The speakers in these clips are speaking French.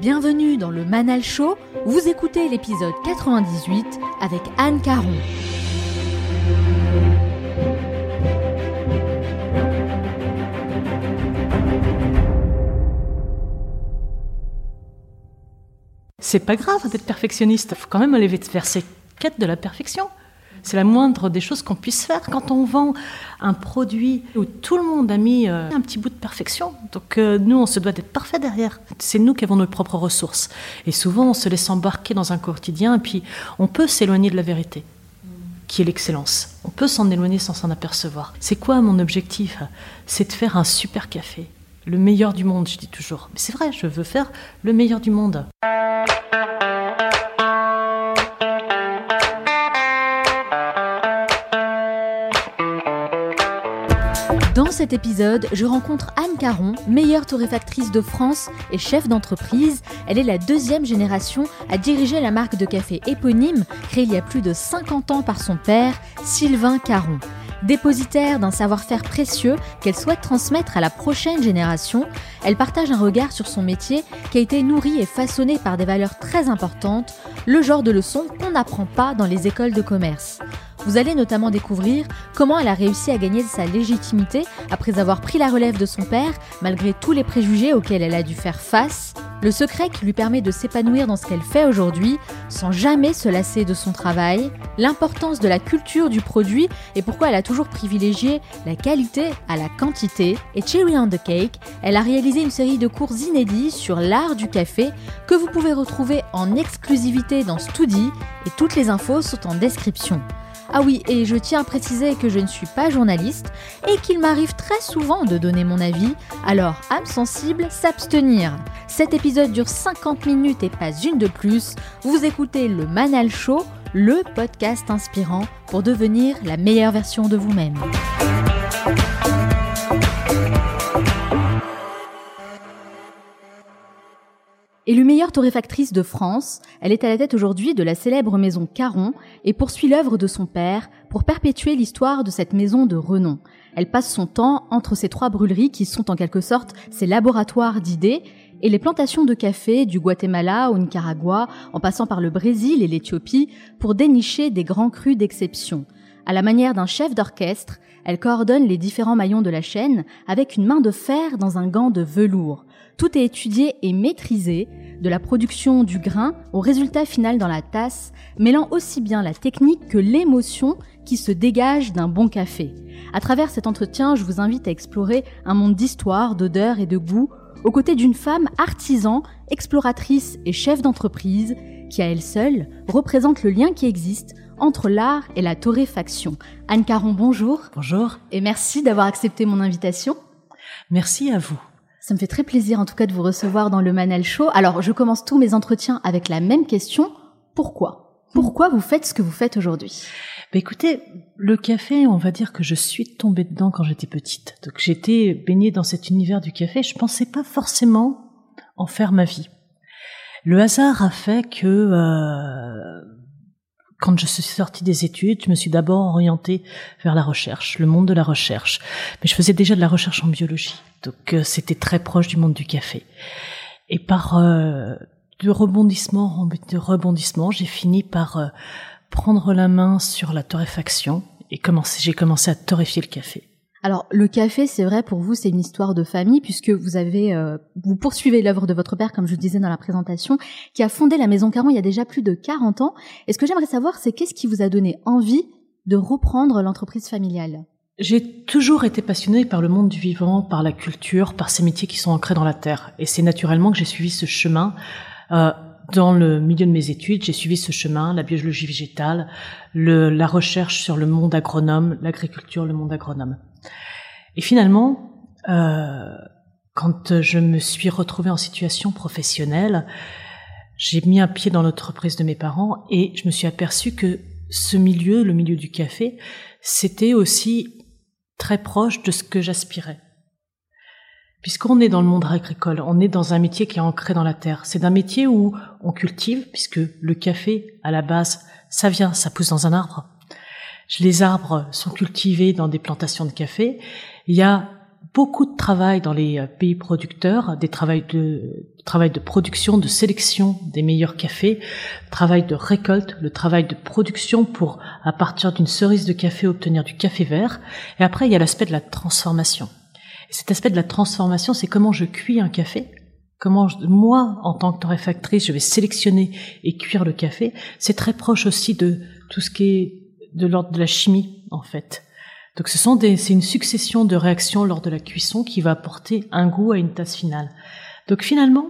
Bienvenue dans le Manal Show. Vous écoutez l'épisode 98 avec Anne Caron. C'est pas grave d'être perfectionniste. Faut quand même aller vers cette quête de la perfection. C'est la moindre des choses qu'on puisse faire quand on vend un produit où tout le monde a mis euh, un petit bout de perfection. Donc euh, nous, on se doit d'être parfait derrière. C'est nous qui avons nos propres ressources. Et souvent, on se laisse embarquer dans un quotidien et puis on peut s'éloigner de la vérité qui est l'excellence. On peut s'en éloigner sans s'en apercevoir. C'est quoi mon objectif? C'est de faire un super café. Le meilleur du monde, je dis toujours. Mais c'est vrai, je veux faire le meilleur du monde. Dans cet épisode, je rencontre Anne Caron, meilleure torréfactrice de France et chef d'entreprise. Elle est la deuxième génération à diriger la marque de café éponyme créée il y a plus de 50 ans par son père, Sylvain Caron. Dépositaire d'un savoir-faire précieux qu'elle souhaite transmettre à la prochaine génération, elle partage un regard sur son métier qui a été nourri et façonné par des valeurs très importantes, le genre de leçons qu'on n'apprend pas dans les écoles de commerce. Vous allez notamment découvrir comment elle a réussi à gagner sa légitimité après avoir pris la relève de son père, malgré tous les préjugés auxquels elle a dû faire face, le secret qui lui permet de s'épanouir dans ce qu'elle fait aujourd'hui, sans jamais se lasser de son travail, l'importance de la culture du produit et pourquoi elle a toujours privilégié la qualité à la quantité. Et Cherry on the Cake, elle a réalisé une série de cours inédits sur l'art du café que vous pouvez retrouver en exclusivité dans Studi et toutes les infos sont en description. Ah oui, et je tiens à préciser que je ne suis pas journaliste et qu'il m'arrive très souvent de donner mon avis, alors âme sensible, s'abstenir. Cet épisode dure 50 minutes et pas une de plus. Vous écoutez le Manal Show, le podcast inspirant pour devenir la meilleure version de vous-même. Élue meilleure torréfactrice de France, elle est à la tête aujourd'hui de la célèbre maison Caron et poursuit l'œuvre de son père pour perpétuer l'histoire de cette maison de renom. Elle passe son temps entre ces trois brûleries qui sont en quelque sorte ses laboratoires d'idées et les plantations de café du Guatemala au Nicaragua, en passant par le Brésil et l'Éthiopie, pour dénicher des grands crus d'exception. À la manière d'un chef d'orchestre, elle coordonne les différents maillons de la chaîne avec une main de fer dans un gant de velours. Tout est étudié et maîtrisé, de la production du grain au résultat final dans la tasse, mêlant aussi bien la technique que l'émotion qui se dégage d'un bon café. À travers cet entretien, je vous invite à explorer un monde d'histoire, d'odeur et de goût, aux côtés d'une femme artisan, exploratrice et chef d'entreprise, qui à elle seule représente le lien qui existe entre l'art et la torréfaction. Anne Caron, bonjour. Bonjour. Et merci d'avoir accepté mon invitation. Merci à vous. Ça me fait très plaisir en tout cas de vous recevoir dans le Manal Show. Alors je commence tous mes entretiens avec la même question. Pourquoi? Pourquoi vous faites ce que vous faites aujourd'hui? Bah écoutez, le café, on va dire que je suis tombée dedans quand j'étais petite. Donc j'étais baignée dans cet univers du café. Je pensais pas forcément en faire ma vie. Le hasard a fait que euh, quand je suis sortie des études, je me suis d'abord orientée vers la recherche, le monde de la recherche. Mais je faisais déjà de la recherche en biologie, donc euh, c'était très proche du monde du café. Et par euh, de rebondissement en de rebondissement, j'ai fini par euh, prendre la main sur la torréfaction et j'ai commencé à torréfier le café. Alors le café, c'est vrai pour vous, c'est une histoire de famille puisque vous avez, euh, vous poursuivez l'œuvre de votre père, comme je disais dans la présentation, qui a fondé la Maison Caron il y a déjà plus de 40 ans. Et ce que j'aimerais savoir, c'est qu'est-ce qui vous a donné envie de reprendre l'entreprise familiale? J'ai toujours été passionnée par le monde du vivant, par la culture, par ces métiers qui sont ancrés dans la terre. Et c'est naturellement que j'ai suivi ce chemin. Euh, dans le milieu de mes études, j'ai suivi ce chemin, la biologie végétale, le, la recherche sur le monde agronome, l'agriculture, le monde agronome. Et finalement, euh, quand je me suis retrouvée en situation professionnelle, j'ai mis un pied dans l'entreprise de mes parents et je me suis aperçue que ce milieu, le milieu du café, c'était aussi très proche de ce que j'aspirais. Puisqu'on est dans le monde agricole, on est dans un métier qui est ancré dans la terre. C'est un métier où on cultive, puisque le café, à la base, ça vient, ça pousse dans un arbre. Les arbres sont cultivés dans des plantations de café. Il y a beaucoup de travail dans les euh, pays producteurs, des travails de travail de production, de sélection des meilleurs cafés, travail de récolte, le travail de production pour à partir d'une cerise de café obtenir du café vert. Et après il y a l'aspect de la transformation. Et cet aspect de la transformation, c'est comment je cuis un café, comment moi, en tant que torréfactrice, je vais sélectionner et cuire le café. C'est très proche aussi de tout ce qui est de l'ordre de la chimie, en fait. Donc ce sont des, c'est une succession de réactions lors de la cuisson qui va apporter un goût à une tasse finale. Donc finalement,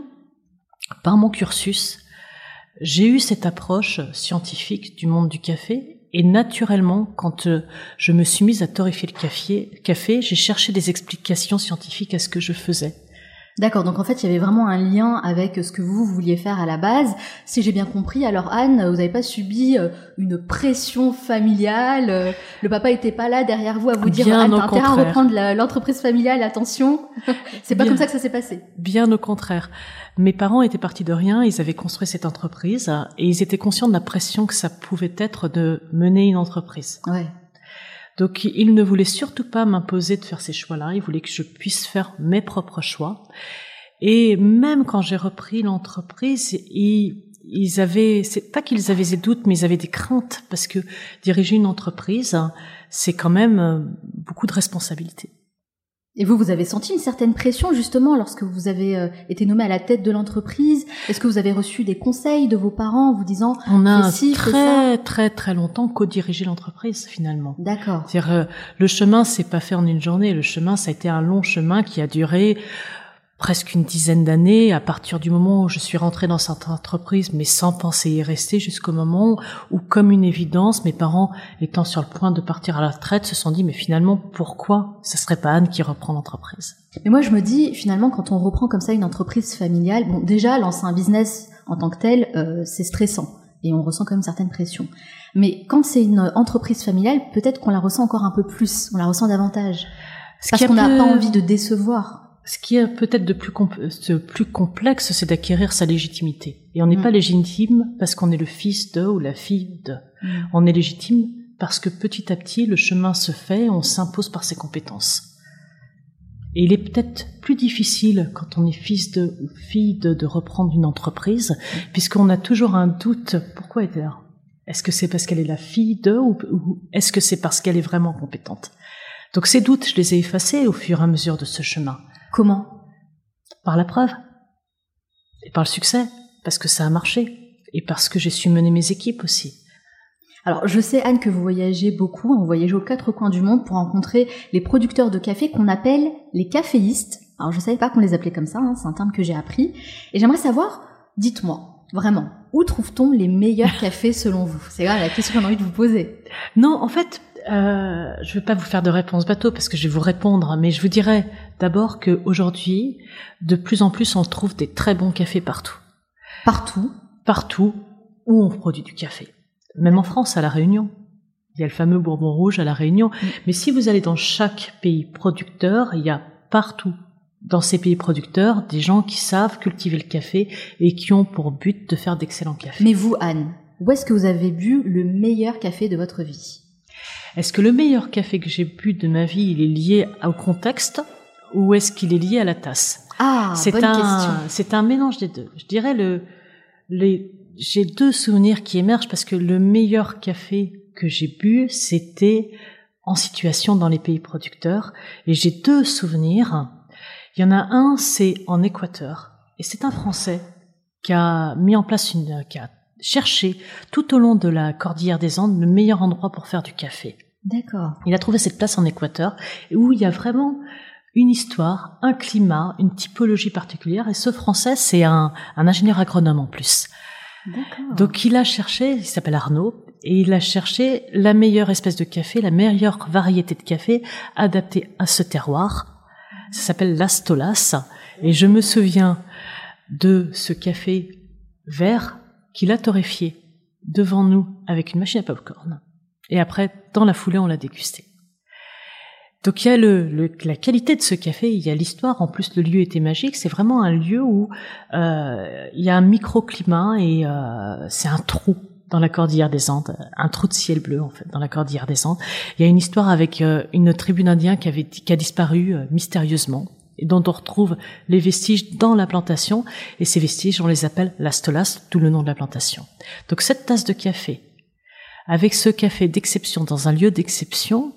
par mon cursus, j'ai eu cette approche scientifique du monde du café et naturellement, quand euh, je me suis mise à torréfier le café, café j'ai cherché des explications scientifiques à ce que je faisais. D'accord, donc en fait, il y avait vraiment un lien avec ce que vous, vouliez faire à la base. Si j'ai bien compris, alors Anne, vous n'avez pas subi euh, une pression familiale. Euh, le papa était pas là derrière vous à vous dire Anne, t'as intérêt à reprendre l'entreprise familiale, attention. C'est pas comme ça que ça s'est passé. Bien au contraire. Mes parents étaient partis de rien, ils avaient construit cette entreprise et ils étaient conscients de la pression que ça pouvait être de mener une entreprise. Ouais. Donc il ne voulait surtout pas m'imposer de faire ces choix-là, il voulait que je puisse faire mes propres choix. Et même quand j'ai repris l'entreprise, ils, ils avaient, c'est pas qu'ils avaient des doutes, mais ils avaient des craintes parce que diriger une entreprise, c'est quand même euh, beaucoup de responsabilités. Et vous, vous avez senti une certaine pression justement lorsque vous avez euh, été nommé à la tête de l'entreprise? Est-ce que vous avez reçu des conseils de vos parents en vous disant on a très très très longtemps co-dirigé l'entreprise finalement. D'accord. C'est-à-dire euh, le chemin c'est pas fait en une journée. Le chemin ça a été un long chemin qui a duré presque une dizaine d'années, à partir du moment où je suis rentrée dans cette entreprise, mais sans penser y rester, jusqu'au moment où, comme une évidence, mes parents, étant sur le point de partir à la retraite, se sont dit, mais finalement, pourquoi ce serait pas Anne qui reprend l'entreprise? Mais moi, je me dis, finalement, quand on reprend comme ça une entreprise familiale, bon, déjà, lancer un business en tant que tel, euh, c'est stressant. Et on ressent quand même certaines pressions. Mais quand c'est une entreprise familiale, peut-être qu'on la ressent encore un peu plus, on la ressent davantage. Parce qu'on n'a pas envie de décevoir. Ce qui est peut-être de plus, plus complexe, c'est d'acquérir sa légitimité. Et on n'est mm. pas légitime parce qu'on est le fils de ou la fille de. Mm. On est légitime parce que petit à petit, le chemin se fait, on s'impose par ses compétences. Et il est peut-être plus difficile quand on est fils de ou fille de, de reprendre une entreprise, mm. puisqu'on a toujours un doute. Pourquoi est-elle là Est-ce que c'est parce qu'elle est la fille de ou, ou est-ce que c'est parce qu'elle est vraiment compétente? Donc ces doutes, je les ai effacés au fur et à mesure de ce chemin. Comment? Par la preuve. Et par le succès. Parce que ça a marché. Et parce que j'ai su mener mes équipes aussi. Alors, je sais, Anne, que vous voyagez beaucoup, vous voyagez aux quatre coins du monde pour rencontrer les producteurs de café qu'on appelle les caféistes. Alors, je ne savais pas qu'on les appelait comme ça, hein, c'est un terme que j'ai appris. Et j'aimerais savoir, dites-moi, vraiment, où trouve-t-on les meilleurs cafés selon vous? C'est la question que j'ai envie de vous poser. Non, en fait, euh, je ne vais pas vous faire de réponse bateau parce que je vais vous répondre, mais je vous dirais d'abord qu'aujourd'hui, de plus en plus, on trouve des très bons cafés partout. Partout Partout où on produit du café. Même en France, à La Réunion. Il y a le fameux Bourbon Rouge à La Réunion. Mm. Mais si vous allez dans chaque pays producteur, il y a partout dans ces pays producteurs des gens qui savent cultiver le café et qui ont pour but de faire d'excellents cafés. Mais vous, Anne, où est-ce que vous avez bu le meilleur café de votre vie? Est-ce que le meilleur café que j'ai bu de ma vie, il est lié au contexte? Ou est-ce qu'il est lié à la tasse? Ah, c'est bonne un, C'est un mélange des deux. Je dirais le, les, j'ai deux souvenirs qui émergent parce que le meilleur café que j'ai bu, c'était en situation dans les pays producteurs. Et j'ai deux souvenirs. Il y en a un, c'est en Équateur. Et c'est un Français qui a mis en place une, qui a cherché tout au long de la cordillère des Andes le meilleur endroit pour faire du café. D'accord. Il a trouvé cette place en Équateur où il y a vraiment une histoire, un climat, une typologie particulière. Et ce Français, c'est un, ingénieur agronome en plus. Donc il a cherché, il s'appelle Arnaud, et il a cherché la meilleure espèce de café, la meilleure variété de café adaptée à ce terroir. Ça s'appelle l'Astolas. Et je me souviens de ce café vert qu'il a torréfié devant nous avec une machine à popcorn. Et après, dans la foulée, on l'a dégusté. Donc il y a le, la qualité de ce café, il y a l'histoire. En plus, le lieu était magique. C'est vraiment un lieu où euh, il y a un microclimat et euh, c'est un trou. dans la cordillère des Andes, un trou de ciel bleu en fait dans la cordillère des Andes. Il y a une histoire avec euh, une tribu d'Indiens qui avait qui a disparu euh, mystérieusement et dont on retrouve les vestiges dans la plantation et ces vestiges on les appelle la stolas, tout le nom de la plantation. Donc cette tasse de café avec ce café d'exception dans un lieu d'exception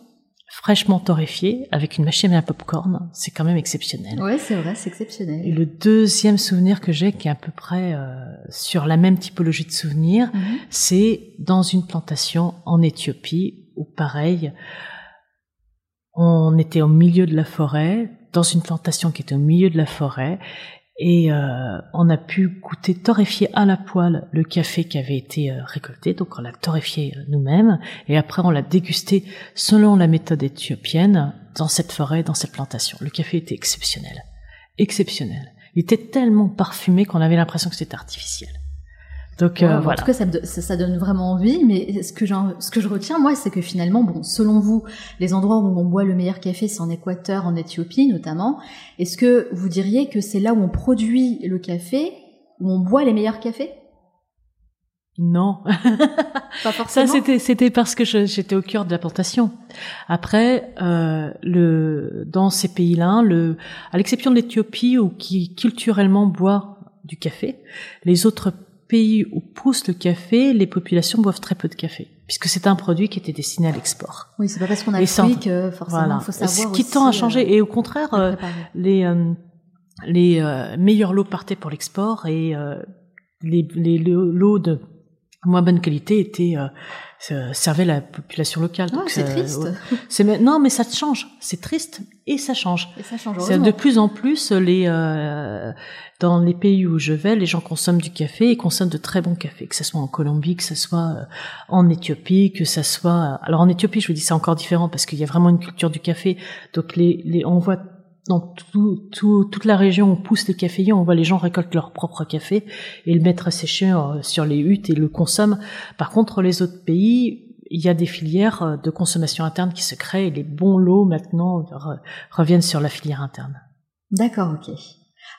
fraîchement torréfié avec une machine à popcorn, c'est quand même exceptionnel. Ouais, c'est vrai, c'est exceptionnel. Et le deuxième souvenir que j'ai, qui est à peu près euh, sur la même typologie de souvenir, Mhm. c'est dans une plantation en Éthiopie où pareil, on était au milieu de la forêt, dans une plantation qui était au milieu de la forêt, et euh, on a pu goûter torréfié à la poêle le café qui avait été euh, récolté, donc on l'a torréfié euh, nous-mêmes, et après on l'a dégusté selon la méthode éthiopienne dans cette forêt, dans cette plantation. Le café était exceptionnel, exceptionnel. Il était tellement parfumé qu'on avait l'impression que c'était artificiel. Donc Ouais, euh, voilà. En tout cas, ça, ça, ça donne vraiment envie. Mais ce que, ce que je retiens, moi, c'est que finalement, bon, selon vous, les endroits où on boit le meilleur café, c'est en Équateur, en Éthiopie notamment. Est-ce que vous diriez que c'est là où on produit le café, où on boit les meilleurs cafés? Non, Pas ça forcément. c'était c'était parce que j'étais au cœur de la plantation. Après, euh, le dans ces pays-là, le à l'exception de l'Éthiopie où qui culturellement boit du café, les autres pays où pousse le café, les populations boivent très peu de café, puisque c'est un produit qui était destiné à l'export. Oui, c'est pas parce qu'on a fruit que forcément, Voilà. il faut savoir Ce qui tend à euh, changer. Et au contraire, euh, les euh, les euh, meilleurs lots partaient pour l'export et euh, les, les lo- lots de moins bonne qualité étaient euh, euh, servaient la population locale. Ah, c'est euh, triste. C'est non, mais ça change. C'est triste et ça change. Et ça change de plus en plus les euh, dans les pays où je vais, les gens consomment du café et consomment de très bons cafés, que ce soit en Colombie, que ce soit euh, en Éthiopie, que ce soit alors en Éthiopie, je vous dis c'est encore différent parce qu'il y a vraiment une culture du café. Donc les, les on voit dans tout, tout, toute la région où poussent les caféiers, on voit les gens récoltent leur propre café et le mettre à sécher euh, sur les huttes et le consomment. Par contre, les autres pays, il y a des filières euh, de consommation interne qui se créent et les bons lots maintenant re- reviennent sur la filière interne. D'accord, ok.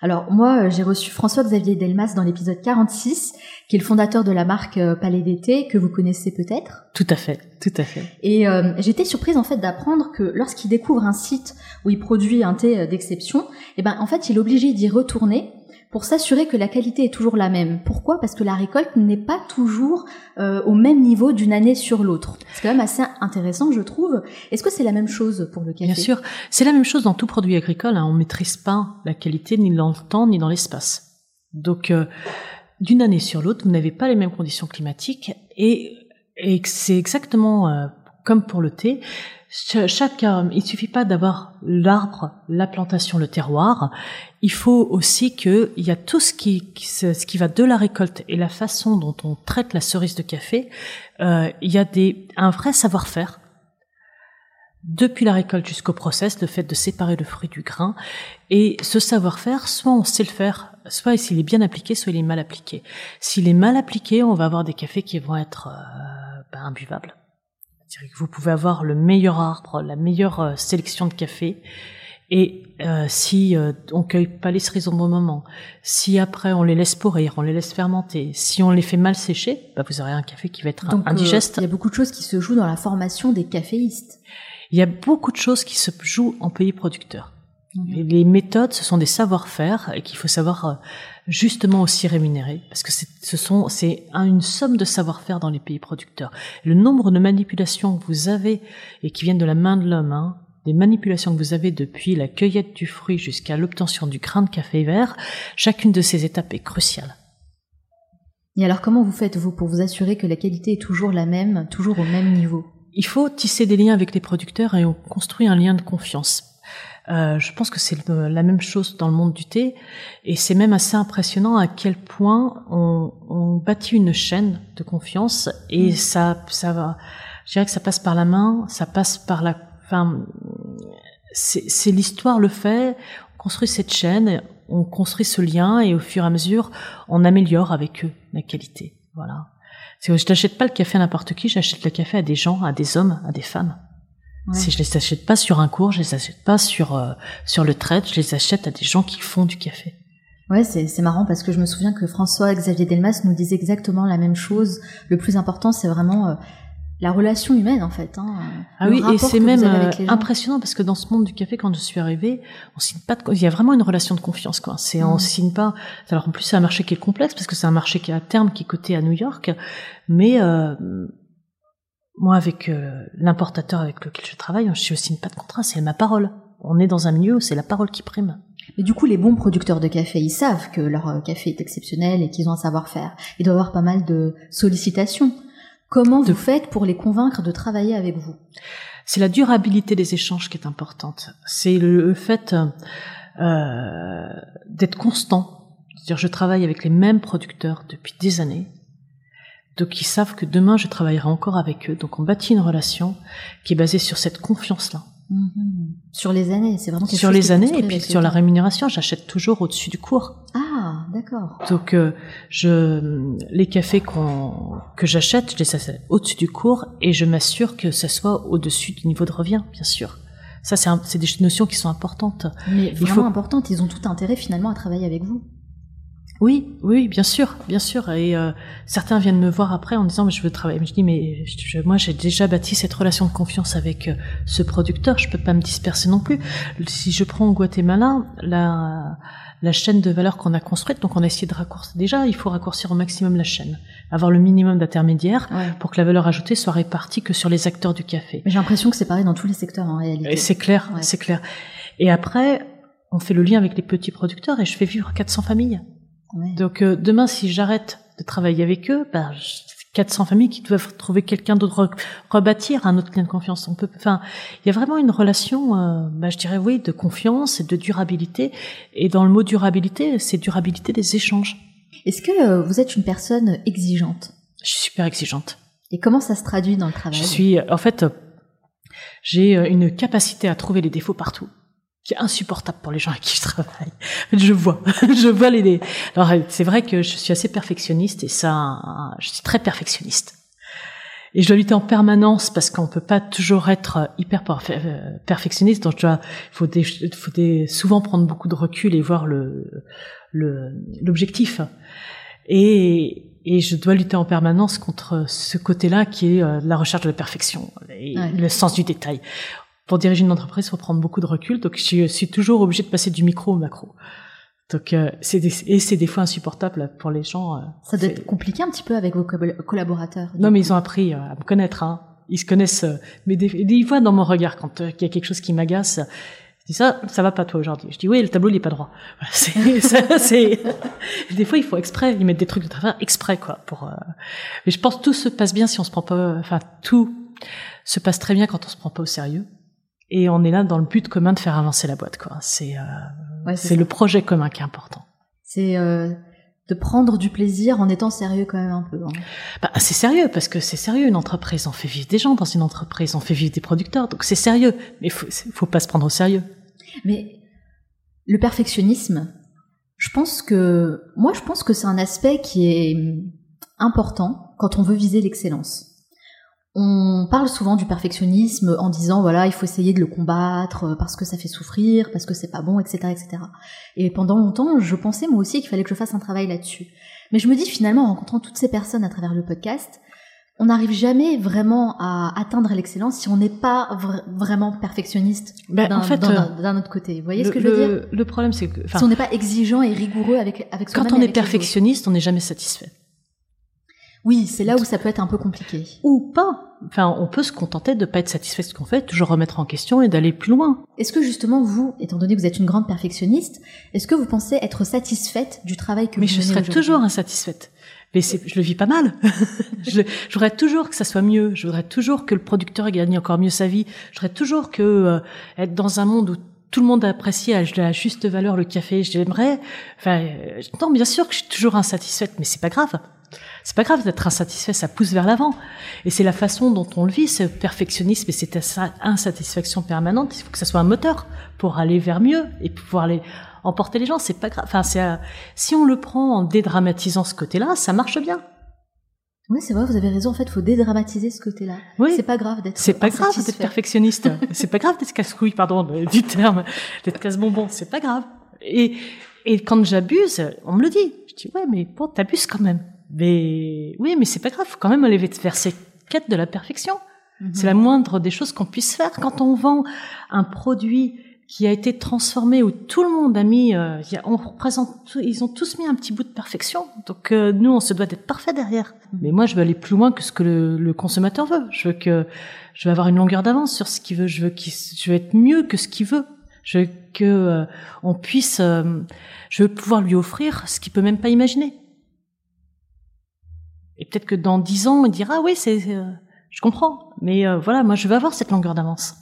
Alors moi, euh, j'ai reçu François-Xavier Delmas dans l'épisode 46, qui est le fondateur de la marque euh, Palais d'été, que vous connaissez peut-être. Tout à fait, tout à fait. Et euh, j'étais surprise en fait d'apprendre que lorsqu'il découvre un site où il produit un thé euh, d'exception, eh ben en fait il est obligé d'y retourner pour s'assurer que la qualité est toujours la même. Pourquoi? Parce que la récolte n'est pas toujours euh, au même niveau d'une année sur l'autre. C'est quand même assez intéressant, je trouve. Est-ce que c'est la même chose pour le café? Bien sûr, c'est la même chose dans tout produit agricole. Hein. On maîtrise pas la qualité ni dans le temps ni dans l'espace. Donc, euh, d'une année sur l'autre, vous n'avez pas les mêmes conditions climatiques et, et c'est exactement euh, comme pour le thé. Ch- Chaque, il suffit pas d'avoir l'arbre, la plantation, le terroir. Il faut aussi que il y a tout ce qui, ce qui va de la récolte et la façon dont on traite la cerise de café. Euh, il y a des un vrai savoir-faire depuis la récolte jusqu'au process, le fait de séparer le fruit du grain. Et ce savoir-faire, soit on sait le faire, soit s'il est bien appliqué, soit il est mal appliqué. S'il est mal appliqué, on va avoir des cafés qui vont être euh, ben, imbuvables. C'est-à-dire que vous pouvez avoir le meilleur arbre, la meilleure euh, sélection de café, et euh, si euh, on cueille pas les cerises au bon moment, si après on les laisse pourrir, on les laisse fermenter, si on les fait mal sécher, bah vous aurez un café qui va être Donc, euh, indigeste. il y a beaucoup de choses qui se jouent dans la formation des caféistes. Il y a beaucoup de choses qui se jouent en pays producteurs. Mhm. Les méthodes, ce sont des savoir-faire et qu'il faut savoir euh, justement aussi rémunérer, parce que c'est, ce sont, c'est un- une somme de savoir-faire dans les pays producteurs. Le nombre de manipulations que vous avez et qui viennent de la main de l'homme, hein, des manipulations que vous avez depuis la cueillette du fruit jusqu'à l'obtention du grain de café vert, chacune de ces étapes est cruciale. Et alors, comment vous faites-vous pour vous assurer que la qualité est toujours la même, toujours au même niveau? Il faut tisser des liens avec les producteurs et on construit un lien de confiance. Euh, je pense que c'est la même chose dans le monde du thé et c'est même assez impressionnant à quel point on, on bâtit une chaîne de confiance et Mm. ça, ça va. Je dirais que ça passe par la main, ça passe par la. Enfin, c'est c'est l'histoire le fait. On construit cette chaîne, on construit ce lien et au fur et à mesure, on améliore avec eux la qualité. Voilà. C'est que je n'achète pas le café à n'importe qui, j'achète le café à des gens, à des hommes, à des femmes. Ouais. Si je les achète pas sur un cours, je les achète pas sur euh, sur le trade, je les achète à des gens qui font du café. Ouais, c'est marrant parce que je me souviens que François-Xavier Delmas nous disait exactement la même chose. Le plus important, c'est vraiment euh, la relation humaine en fait. Hein, ah oui, et c'est même euh, impressionnant parce que dans ce monde du café, quand je suis arrivée, on signe pas. De, il y a vraiment une relation de confiance, quoi. C'est on mm. signe pas. Alors en plus, c'est un marché qui est complexe parce que c'est un marché qui est à terme, qui est coté à New York, mais euh, moi, avec euh, l'importateur avec lequel je travaille, je ne signe pas de contrat, c'est ma parole. On est dans un milieu où c'est la parole qui prime. Mais du coup, les bons producteurs de café, ils savent que leur euh, café est exceptionnel et qu'ils ont un savoir-faire. Ils doivent avoir pas mal de sollicitations. Comment vous faites pour les convaincre de travailler avec vous? C'est la durabilité des échanges qui est importante. C'est le fait euh, d'être constant. C'est-à-dire, je travaille avec les mêmes producteurs depuis des années. Donc, ils savent que demain, je travaillerai encore avec eux. Donc, on bâtit une relation qui est basée sur cette confiance-là. Mhm. Sur les années, c'est vraiment sur les années et puis sur la rémunération. J'achète toujours au-dessus du cours. Ah, d'accord. Donc euh, je les cafés qu'on que j'achète, je les achète au-dessus du cours et je m'assure que ça soit au-dessus du niveau de revient, bien sûr. Ça, c'est des notions qui sont importantes. Mais vraiment faut... importantes. Ils ont tout intérêt finalement à travailler avec vous. Oui, oui, bien sûr, bien sûr. Et euh, certains viennent me voir après en disant mais je veux travailler. Je dis mais moi j'ai déjà bâti cette relation de confiance avec euh, ce producteur. Je peux pas me disperser non plus. Si je prends au Guatemala la la chaîne de valeur qu'on a construite, donc on a essayé de raccourcir. Déjà, il faut raccourcir au maximum la chaîne, avoir le minimum d'intermédiaires pour que la valeur ajoutée soit répartie que sur les acteurs du café. Mais j'ai l'impression que c'est pareil dans tous les secteurs en réalité. C'est clair, c'est clair. Et après, on fait le lien avec les petits producteurs et je fais vivre 400 familles. Donc euh, demain, si j'arrête de travailler avec eux, ben, 400 familles qui doivent trouver quelqu'un d'autre, rebâtir un autre lien de confiance. On peut, enfin, il y a vraiment une relation, euh, ben, je dirais oui, de confiance et de durabilité. Et dans le mot durabilité, c'est durabilité des échanges. Est-ce que euh, vous êtes une personne exigeante? Je suis super exigeante. Et comment ça se traduit dans le travail? Je suis, en fait, j'ai une capacité à trouver les défauts partout qui est insupportable pour les gens avec qui je travaille. Je vois, je vois les. Alors c'est vrai que je suis assez perfectionniste et ça, je suis très perfectionniste. Et je dois lutter en permanence parce qu'on peut pas toujours être hyper euh, perfectionniste. Donc, il faut, des, faut des, souvent prendre beaucoup de recul et voir le l'objectif. Et, et je dois lutter en permanence contre ce côté-là qui est euh, la recherche de la perfection et le sens du détail pour diriger une entreprise, il faut prendre beaucoup de recul. Donc, je suis toujours obligée de passer du micro au macro. Donc, euh, c'est et c'est des fois insupportable pour les gens. Euh, ça doit être compliqué un petit peu avec vos collaborateurs. Non, mais ils ont appris euh, à me connaître. Hein. Ils se connaissent. mais des, des, fois, dans mon regard, quand il y a quelque chose qui m'agace, je dis ça, ça va pas toi aujourd'hui. Je dis oui, le tableau il est pas droit. c'est, des fois il faut exprès, ils mettent des trucs de travers exprès quoi. Pour. Mais je pense que tout se passe bien si on se prend pas. Enfin tout se passe très bien quand on se prend pas au sérieux et on est là dans le but commun de faire avancer la boîte quoi. C'est euh, c'est le projet commun qui est important. C'est euh, de prendre du plaisir en étant sérieux quand même un peu hein. bah, c'est sérieux parce que c'est sérieux. Une entreprise on fait vivre des gens. Dans une entreprise on fait vivre des producteurs. Donc c'est sérieux. Mais faut faut pas se prendre au sérieux. Mais le perfectionnisme je pense que moi je pense que c'est un aspect qui est important quand on veut viser l'excellence on parle souvent du perfectionnisme en disant voilà il faut essayer de le combattre euh, parce que ça fait souffrir, parce que c'est pas bon, etc., etc. Et pendant longtemps, je pensais moi aussi qu'il fallait que je fasse un travail là-dessus. Mais je me dis finalement en rencontrant toutes ces personnes à travers le podcast, on n'arrive jamais vraiment à atteindre l'excellence si on n'est pas vraiment perfectionniste ben, d'un, en fait, euh, autre côté. Vous voyez ce que je veux dire? Le problème, c'est que si on n'est pas exigeant et rigoureux avec avec quand on est perfectionniste, on n'est jamais satisfait. Oui, c'est là où ça peut être un peu compliqué. Ou pas. Enfin, on peut se contenter de pas être satisfait de ce qu'on fait, toujours remettre en question et d'aller plus loin. Est-ce que justement vous, étant donné que vous êtes une grande perfectionniste, est-ce que vous pensez être satisfaite du travail que Mais vous Mais je serais toujours insatisfaite. Mais je le vis pas mal. je, voudrais toujours que ça soit mieux. Je voudrais toujours que le producteur gagne encore mieux sa vie. Je voudrais toujours que euh, être dans un monde où tout le monde apprécie à la juste valeur le café. J'aimerais. Enfin, euh, non, bien sûr que je suis toujours insatisfaite, mais c'est pas grave. C'est pas grave d'être insatisfait, ça pousse vers l'avant. Et c'est la façon dont on le vit, ce perfectionnisme et cette insatisfaction permanente. Il faut que ça soit un moteur pour aller vers mieux et pouvoir emporter les gens. C'est pas grave. Enfin, c'est, si on le prend en dédramatisant ce côté-là, ça marche bien. Oui, c'est vrai, vous avez raison. En fait, il faut dédramatiser ce côté-là. Oui. C'est pas grave d'être. C'est pas grave d'être perfectionniste. c'est pas grave d'être casse-couille, pardon, du terme, d'être casse-bonbon. C'est pas grave. Et, Et quand j'abuse, on me le dit. Je dis ouais, mais bon, t'abuses quand même. Mais oui, mais c'est pas grave. Faut quand même aller vers cette quête de la perfection. Mhm. C'est la moindre des choses qu'on puisse faire quand on vend un produit qui a été transformé où tout le monde a mis, euh, on représente, ils ont tous mis un petit bout de perfection. Donc euh, nous, on se doit d'être parfait derrière. Mais moi, je veux aller plus loin que ce que le, consommateur veut. Je veux que je veux avoir une longueur d'avance sur ce qu'il veut. Je veux qu'il, je veux être mieux que ce qu'il veut. Je veux que euh, on puisse, je veux pouvoir lui offrir ce qu'il peut même pas imaginer. Et peut-être que dans dix ans, on dira ah oui, c'est, je comprends. Mais voilà, moi, je veux avoir cette longueur d'avance.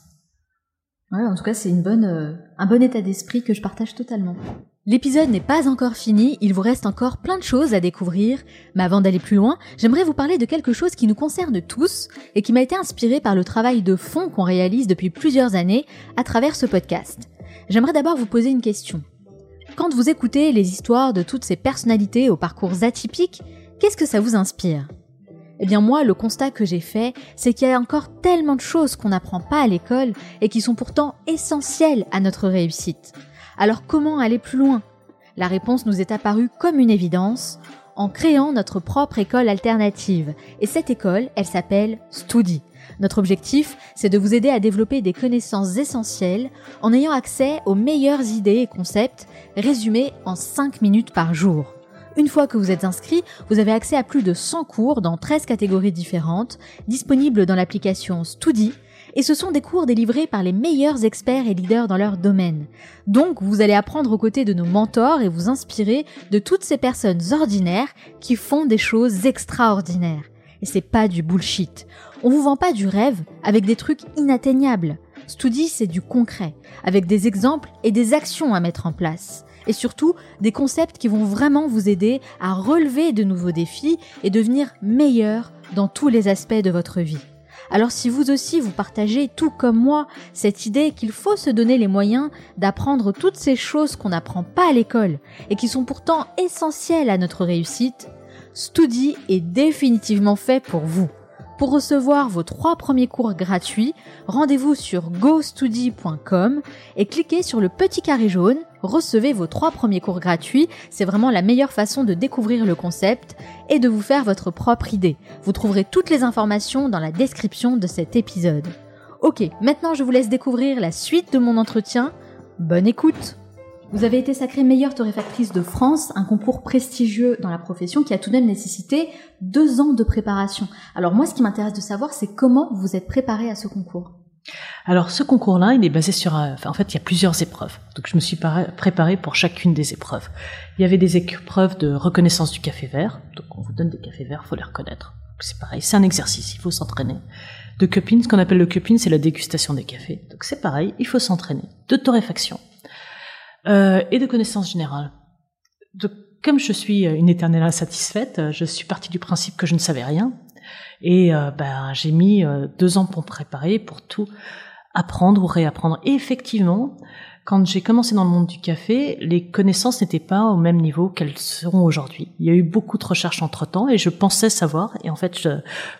Ouais, en tout cas, c'est euh, un bon état d'esprit que je partage totalement. L'épisode n'est pas encore fini, il vous reste encore plein de choses à découvrir, mais avant d'aller plus loin, j'aimerais vous parler de quelque chose qui nous concerne tous et qui m'a été inspiré par le travail de fond qu'on réalise depuis plusieurs années à travers ce podcast. J'aimerais d'abord vous poser une question. Quand vous écoutez les histoires de toutes ces personnalités aux parcours atypiques, qu'est-ce que ça vous inspire? Eh bien moi, le constat que j'ai fait, c'est qu'il y a encore tellement de choses qu'on n'apprend pas à l'école et qui sont pourtant essentielles à notre réussite. Alors comment aller plus loin? La réponse nous est apparue comme une évidence en créant notre propre école alternative. Et cette école, elle s'appelle Studi. Notre objectif, c'est de vous aider à développer des connaissances essentielles en ayant accès aux meilleures idées et concepts résumés en 5 minutes par jour. Une fois que vous êtes inscrit, vous avez accès à plus de 100 cours dans 13 catégories différentes, disponibles dans l'application Studi, et ce sont des cours délivrés par les meilleurs experts et leaders dans leur domaine. Donc, vous allez apprendre aux côtés de nos mentors et vous inspirer de toutes ces personnes ordinaires qui font des choses extraordinaires. Et c'est pas du bullshit. On vous vend pas du rêve avec des trucs inatteignables. Studi, c'est du concret, avec des exemples et des actions à mettre en place et surtout des concepts qui vont vraiment vous aider à relever de nouveaux défis et devenir meilleur dans tous les aspects de votre vie. Alors si vous aussi vous partagez tout comme moi cette idée qu'il faut se donner les moyens d'apprendre toutes ces choses qu'on n'apprend pas à l'école et qui sont pourtant essentielles à notre réussite, Studi est définitivement fait pour vous. Pour recevoir vos trois premiers cours gratuits, rendez-vous sur gostudi.com et cliquez sur le petit carré jaune. Recevez vos trois premiers cours gratuits. C'est vraiment la meilleure façon de découvrir le concept et de vous faire votre propre idée. Vous trouverez toutes les informations dans la description de cet épisode. Ok, maintenant je vous laisse découvrir la suite de mon entretien. Bonne écoute vous avez été sacrée meilleure torréfactrice de France, un concours prestigieux dans la profession qui a tout de même nécessité deux ans de préparation. Alors moi, ce qui m'intéresse de savoir, c'est comment vous êtes préparée à ce concours. Alors ce concours-là, il est basé sur, euh, en fait, il y a plusieurs épreuves. Donc je me suis préparée pour chacune des épreuves. Il y avait des épreuves de reconnaissance du café vert. Donc on vous donne des cafés verts, faut les reconnaître. C'est pareil, c'est un exercice, il faut s'entraîner. De cupping, ce qu'on appelle le cupping, c'est la dégustation des cafés. Donc c'est pareil, il faut s'entraîner. De torréfaction, euh, et de connaissances générales. comme je suis une éternelle insatisfaite, je suis partie du principe que je ne savais rien. Et euh, ben, j'ai mis euh, deux ans pour me préparer, pour tout apprendre ou réapprendre. Et effectivement, quand j'ai commencé dans le monde du café, les connaissances n'étaient pas au même niveau qu'elles seront aujourd'hui. Il y a eu beaucoup de recherches entre-temps et je pensais savoir. Et en fait,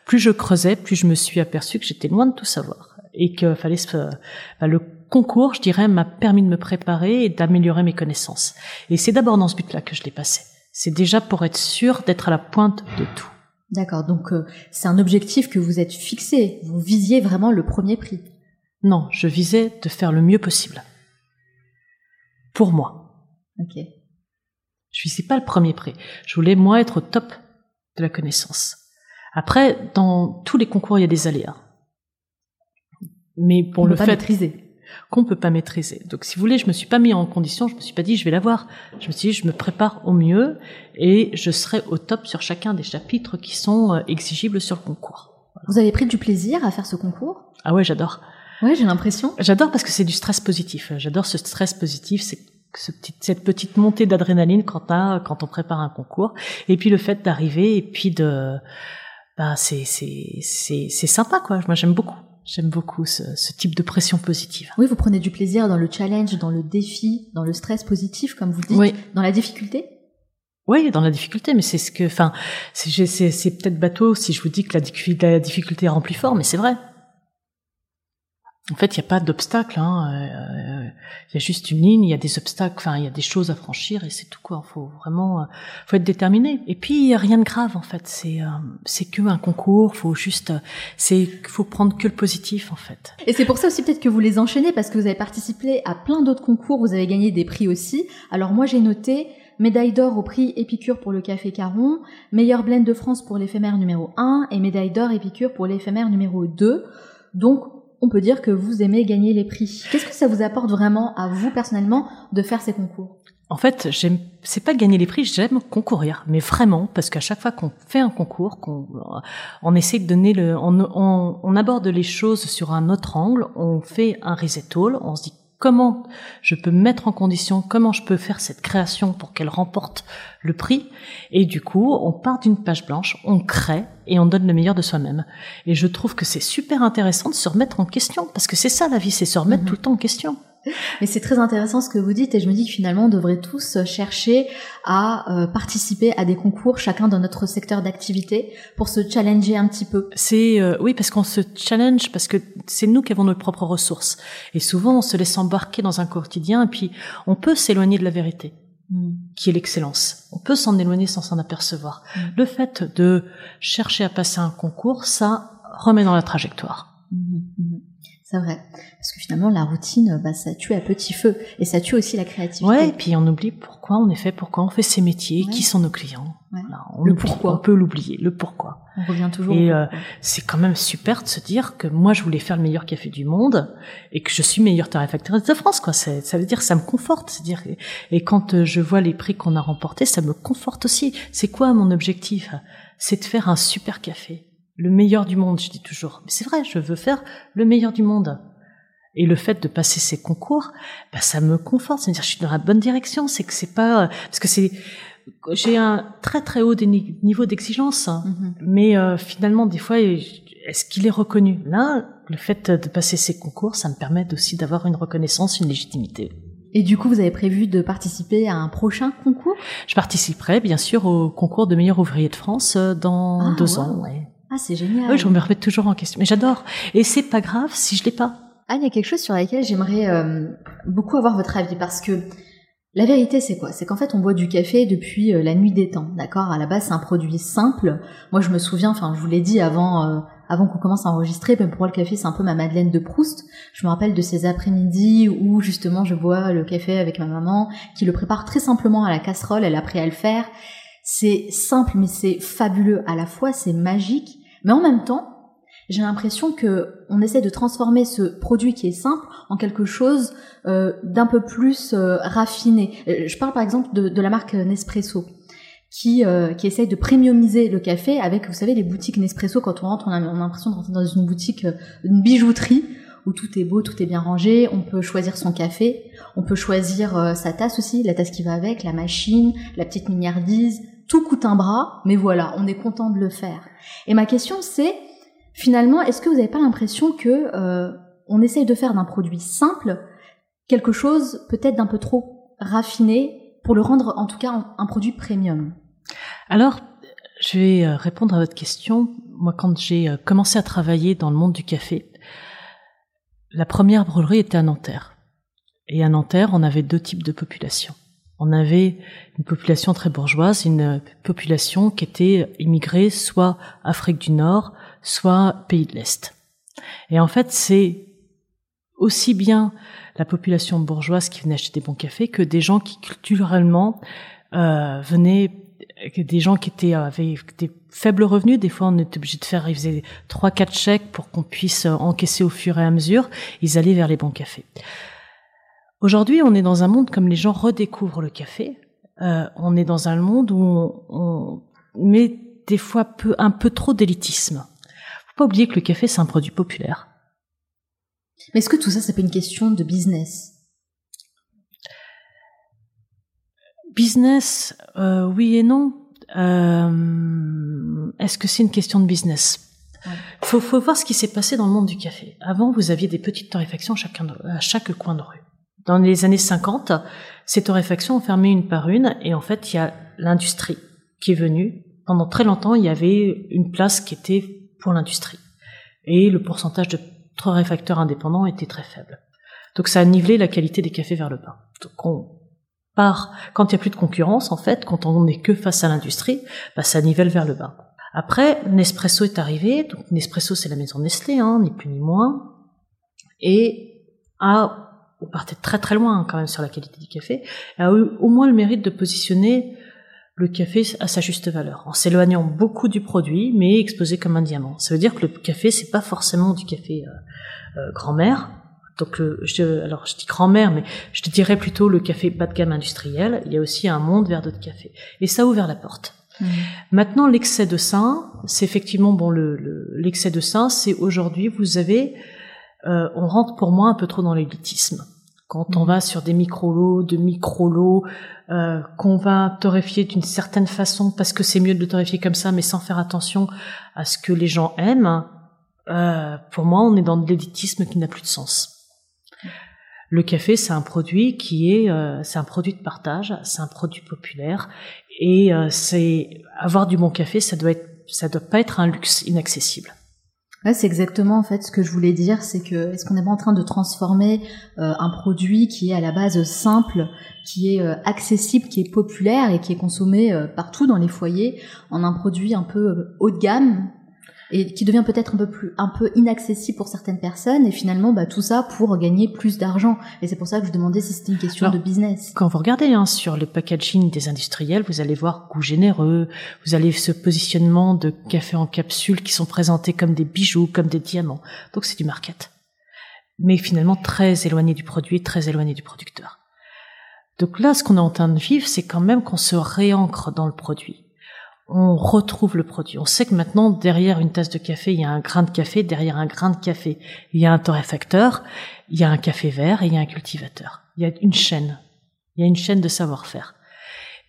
plus je creusais, plus je me suis aperçu que j'étais loin de tout savoir et qu'il fallait se, ben, le concours, je dirais, m'a permis de me préparer et d'améliorer mes connaissances. Et c'est d'abord dans ce but-là que je l'ai passé. C'est déjà pour être sûr d'être à la pointe de tout. D'accord, donc euh, c'est un objectif que vous êtes fixé. Vous visiez vraiment le premier prix. Non, je visais de faire le mieux possible. Pour moi. Ok. Je visais pas le premier prix. Je voulais moi être au top de la connaissance. Après, dans tous les concours, il y a des aléas. Mais pour le fait maîtriser qu'on peut pas maîtriser. Donc, si vous voulez, je me suis pas mis en condition, je me suis pas dit je vais l'avoir. Je me suis dit je me prépare au mieux et je serai au top sur chacun des chapitres qui sont euh, exigibles sur le concours. Vous avez pris du plaisir à faire ce concours? Ah ouais, j'adore. Ouais, j'ai l'impression. J'adore parce que c'est du stress positif. J'adore ce stress positif, c'est ce petit, cette petite montée d'adrénaline quand, quand on prépare un concours. Et puis le fait d'arriver et puis de, bah, c'est, c'est, c'est, c'est sympa, quoi. Moi, j'aime beaucoup. J'aime beaucoup ce, type de pression positive. Oui, vous prenez du plaisir dans le challenge, dans le défi, dans le stress positif, comme vous dites, dans la difficulté? Oui, dans la difficulté, mais c'est ce que, enfin, c'est peut-être bateau si je vous dis que la, la difficulté rend plus fort, mais c'est vrai. En fait, il n'y a pas d'obstacle. Hein. Euh, il y a juste une ligne, il y a des obstacles, enfin, il y a des choses à franchir et c'est tout quoi. Faut vraiment, euh, faut être déterminé. Et puis, il n'y a rien de grave en fait. C'est, euh, c'est que un concours. Faut juste, c'est, faut prendre que le positif en fait. Et c'est pour ça aussi peut-être que vous les enchaînez parce que vous avez participé à plein d'autres concours. Vous avez gagné des prix aussi. Alors moi, j'ai noté médaille d'or au prix Épicure pour le café Caron, meilleur blend de France pour l'éphémère numéro 1 et médaille d'or Épicure pour l'éphémère numéro 2. Donc on peut dire que vous aimez gagner les prix. Qu'est-ce que ça vous apporte vraiment à vous personnellement de faire ces concours? En fait, j'aime, c'est pas gagner les prix, j'aime concourir, mais vraiment, parce qu'à chaque fois qu'on fait un concours, qu'on, on essaie de donner le, on, on, on, aborde les choses sur un autre angle, on fait un reset all, on se dit comment je peux mettre en condition, comment je peux faire cette création pour qu'elle remporte le prix. Et du coup, on part d'une page blanche, on crée et on donne le meilleur de soi-même. Et je trouve que c'est super intéressant de se remettre en question, parce que c'est ça la vie, c'est se remettre mhm. tout le temps en question. Mais c'est très intéressant ce que vous dites et je me dis que finalement on devrait tous chercher à euh, participer à des concours chacun dans notre secteur d'activité pour se challenger un petit peu. C'est euh, oui parce qu'on se challenge parce que c'est nous qui avons nos propres ressources et souvent on se laisse embarquer dans un quotidien et puis on peut s'éloigner de la vérité. Mm. qui est l'excellence. On peut s'en éloigner sans s'en apercevoir. Mm. Le fait de chercher à passer un concours, ça remet dans la trajectoire. Mm, c'est vrai. Parce que finalement, la routine, bah, ça tue à petit feu. Et ça tue aussi la créativité. Ouais, et puis on oublie pourquoi on est fait, pourquoi on fait ces métiers, qui sont nos clients. on le pourquoi. On peut l'oublier, le pourquoi. On revient toujours. Et euh, c'est quand même super de se dire que moi, je voulais faire le meilleur café du monde et que je suis meilleure torréfactrice de France, quoi. Ça veut dire, ça me conforte. C'est dire, et quand euh, je vois les prix qu'on a remportés, ça me conforte aussi. C'est quoi mon objectif? C'est de faire un super café le meilleur du monde, je dis toujours. Mais c'est vrai, je veux faire le meilleur du monde. Et le fait de passer ces concours, bah, ça me conforte. C'est-à-dire, je suis dans la bonne direction. C'est que c'est pas parce que c'est j'ai un très très haut niveau d'exigence, hein. mm-hmm. mais euh, finalement des fois, est-ce qu'il est reconnu? Là, le fait de passer ces concours, ça me permet aussi d'avoir une reconnaissance, une légitimité. Et du coup, vous avez prévu de participer à un prochain concours? Je participerai bien sûr au concours de meilleur ouvrier de France euh, dans ah, deux ans. Ouais. Ah, c'est génial. Oui, je me remets toujours en question. Mais j'adore. Et c'est pas grave si je l'ai pas. Ah, il y a quelque chose sur laquelle j'aimerais euh, beaucoup avoir votre avis parce que la vérité, c'est quoi? C'est qu'en fait, on boit du café depuis euh, la nuit des temps, d'accord? À la base, c'est un produit simple. Moi, je me souviens, enfin, je vous l'ai dit avant, euh, avant qu'on commence à enregistrer, ben, pour moi, le café, c'est un peu ma Madeleine de Proust. Je me rappelle de ces après-midi où, justement, je bois le café avec ma maman, qui le prépare très simplement à la casserole. Elle a appris à le faire. C'est simple, mais c'est fabuleux à la fois, c'est magique. Mais en même temps, j'ai l'impression que on essaie de transformer ce produit qui est simple en quelque chose euh, d'un peu plus euh, raffiné. Euh, je parle par exemple de, la marque Nespresso. Qui, qui essaye de premiumiser le café avec, vous savez, les boutiques Nespresso, quand on rentre, on a, on a l'impression de rentrer dans une boutique, une bijouterie, où tout est beau, tout est bien rangé, on peut choisir son café, on peut choisir sa tasse aussi, la tasse qui va avec, la machine, la petite mignardise, tout coûte un bras, mais voilà, on est content de le faire. Et ma question c'est, finalement, est-ce que vous n'avez pas l'impression que euh, on essaye de faire d'un produit simple quelque chose peut-être d'un peu trop raffiné pour le rendre en tout cas un produit premium? Alors, je vais euh, répondre à votre question. Moi, quand j'ai euh, commencé à travailler dans le monde du café, la première brûlerie était à Nanterre. Et à Nanterre, on avait deux types de population. On avait une population très bourgeoise, une population qui était immigrée soit Afrique du Nord, soit pays de l'Est. Et en fait, c'est aussi bien la population bourgeoise qui venait acheter des bons cafés que des gens qui culturellement euh, venaient, des gens qui étaient avaient des faibles revenus. Des fois, on était obligé de faire, ils faisaient trois, quatre chèques pour qu'on puisse encaisser au fur et à mesure. Ils allaient vers les bons cafés. Aujourd'hui, on est dans un monde comme les gens redécouvrent le café. Euh, on est dans un monde où on, on met des fois peu, un peu trop d'élitisme. Faut pas oublier que le café c'est un produit populaire. Mais est-ce que tout ça, c'est pas une question de business? Business, euh, oui et non. Euh, est-ce que c'est une question de business? Il faut, faut, voir ce qui s'est passé dans le monde du café. Avant, vous aviez des petites torréfactions chacun, à chaque coin de rue. Dans les années 50, ces torréfactions ont fermé une par une et en fait, il y a l'industrie qui est venue. Pendant très longtemps, il y avait une place qui était pour l'industrie. Et le pourcentage de torréfacteurs indépendants était très faible. Donc ça a nivelé la qualité des cafés vers le bas. Donc on part, quand il n'y a plus de concurrence, en fait, quand on n'est que face à l'industrie, bah, ça nivelle vers le bas. Après, Nespresso est arrivé, donc Nespresso c'est la maison Nestlé, hein, ni plus ni moins, et a on partait très très loin quand même sur la qualité du café, a eu au moins le mérite de positionner le café à sa juste valeur, en s'éloignant beaucoup du produit, mais exposé comme un diamant. Ça veut dire que le café, c'est pas forcément du café euh, euh, grand-mère. Donc, je, alors je dis grand-mère, mais je te dirais plutôt le café bas de gamme industriel. Il y a aussi un monde vers d'autres cafés, et ça a ouvert la porte. Mmh. Maintenant, l'excès de sein, c'est effectivement bon. L'excès le, de sein, c'est aujourd'hui, vous avez, euh, on rentre pour moi un peu trop dans l'élitisme quand on mmh. va sur des micro-lots, de micro-lots, euh, qu'on va torréfier d'une certaine façon parce que c'est mieux de le torréfier comme ça, mais sans faire attention à ce que les gens aiment, euh, pour moi, on est dans de l'élitisme qui n'a plus de sens. Le café, c'est un produit qui est, euh, c'est un produit de partage, c'est un produit populaire, et euh, c'est avoir du bon café, ça doit être, ça doit pas être un luxe inaccessible. Ouais, c'est exactement en fait ce que je voulais dire, c'est que est-ce qu'on n'est pas en train de transformer euh, un produit qui est à la base simple, qui est euh, accessible, qui est populaire et qui est consommé euh, partout dans les foyers, en un produit un peu haut de gamme et qui devient peut-être un peu plus un peu inaccessible pour certaines personnes et finalement bah, tout ça pour gagner plus d'argent et c'est pour ça que je demandais si c'était une question de business. Quand vous regardez hein, sur le packaging des industriels, vous allez voir goût généreux, vous allez ce positionnement de café en capsule qui sont présentés comme des bijoux, comme des diamants. Donc c'est du market. Mais finalement très éloigné du produit, très éloigné du producteur. Donc là, ce qu'on est en train de vivre, c'est quand même qu'on se réancre dans le produit on retrouve le produit. On sait que maintenant, derrière une tasse de café, il y a un grain de café, derrière un grain de café, il y a un torréfacteur, il y a un café vert et il y a un cultivateur. Il y a une chaîne. Il y a une chaîne de savoir-faire.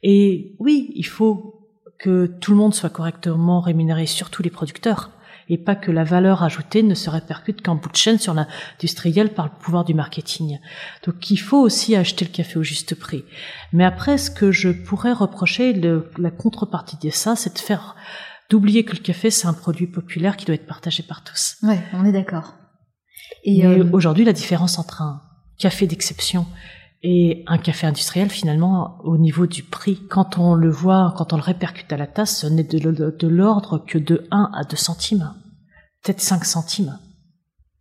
Et oui, il faut que tout le monde soit correctement rémunéré, surtout les producteurs et pas que la valeur ajoutée ne se répercute qu'en bout de chaîne sur l'industriel par le pouvoir du marketing. Donc il faut aussi acheter le café au juste prix. Mais après, ce que je pourrais reprocher, la contrepartie de ça, c'est de faire d'oublier que le café c'est un produit populaire qui doit être partagé par tous. Ouais, on est d'accord. Et euh, aujourd'hui, la différence entre un café d'exception et un café industriel, finalement, au niveau du prix, quand on le voit, quand on le répercute à la tasse, ce n'est de, l'ordre que de 1 à 2 centimes, peut-être 5 centimes.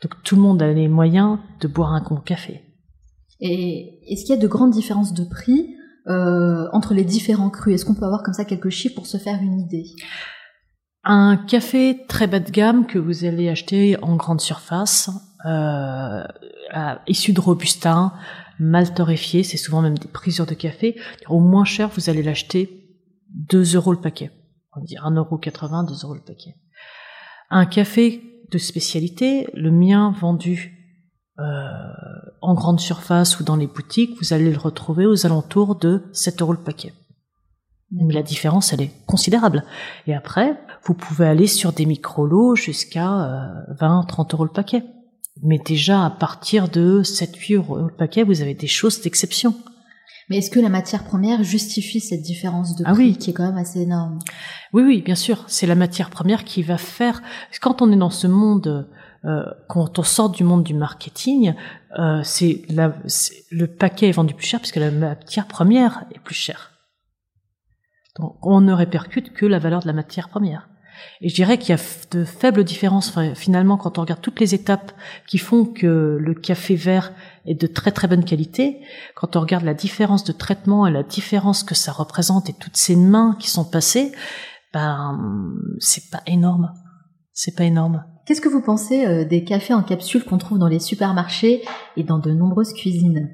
Donc tout le monde a les moyens de boire un bon café. Et est-ce qu'il y a de grandes différences de prix euh, entre les différents crus? Est-ce qu'on peut avoir comme ça quelques chiffres pour se faire une idée? Un café très bas de gamme que vous allez acheter en grande surface, euh, issu de Robusta, mal torréfié, c'est souvent même des prisures de café. Au moins cher, vous allez l'acheter 2 euros le paquet. On va dire 1,80 euro, 2 euros le paquet. Un café de spécialité, le mien vendu euh, en grande surface ou dans les boutiques, vous allez le retrouver aux alentours de 7 euros le paquet. Mais la différence, elle est considérable. Et après, vous pouvez aller sur des micro-lots jusqu'à 20, euh, 30 euros le paquet. Mais déjà, à partir de 7-8 euros le paquet, vous avez des choses d'exception. Mais est-ce que la matière première justifie cette différence de ah prix qui est quand même assez énorme? Oui, oui, bien sûr. C'est la matière première qui va faire. Quand on est dans ce monde, euh, quand on sort du monde du marketing, euh, c'est le paquet est vendu plus cher puisque la matière première est plus chère. Donc, on ne répercute que la valeur de la matière première. Et je dirais qu'il y a de faibles différences finalement quand on regarde toutes les étapes qui font que le café vert est de très très bonne qualité. Quand on regarde la différence de traitement et la différence que ça représente et toutes ces mains qui sont passées, ben c'est pas énorme. C'est pas énorme. Qu'est-ce que vous pensez euh, des cafés en capsule qu'on trouve dans les supermarchés et dans de nombreuses cuisines?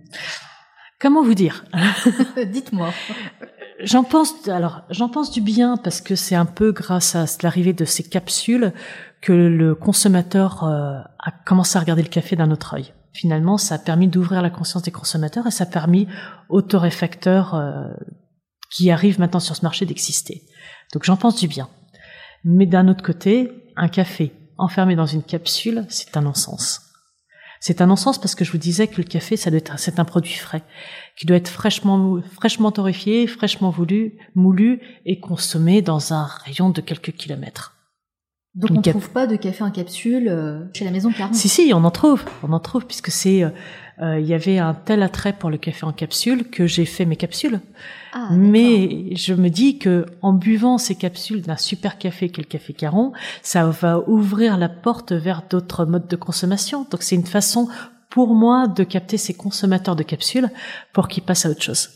Comment vous dire? Dites-moi. J'en pense, alors, j'en pense du bien parce que c'est un peu grâce à l'arrivée de ces capsules que le consommateur euh, a commencé à regarder le café d'un autre œil. Finalement, ça a permis d'ouvrir la conscience des consommateurs et ça a permis aux torréfacteurs euh, qui arrivent maintenant sur ce marché d'exister. Donc j'en pense du bien. Mais d'un autre côté, un café enfermé dans une capsule, c'est un non-sens. C'est un non-sens parce que je vous disais que le café, ça doit c'est un produit frais, qui doit être fraîchement, fraîchement torréfié, fraîchement voulu, moulu et consommé dans un rayon de quelques kilomètres. Donc on ne trouve pas de café en capsule euh, chez la maison Caron Si, si, on en trouve. On en trouve puisque c'est... Euh, euh, il y avait un tel attrait pour le café en capsule que j'ai fait mes capsules. Ah, Mais je me dis que en buvant ces capsules d'un super café qu'est le café Caron, ça va ouvrir la porte vers d'autres modes de consommation. Donc c'est une façon pour moi de capter ces consommateurs de capsules pour qu'ils passent à autre chose.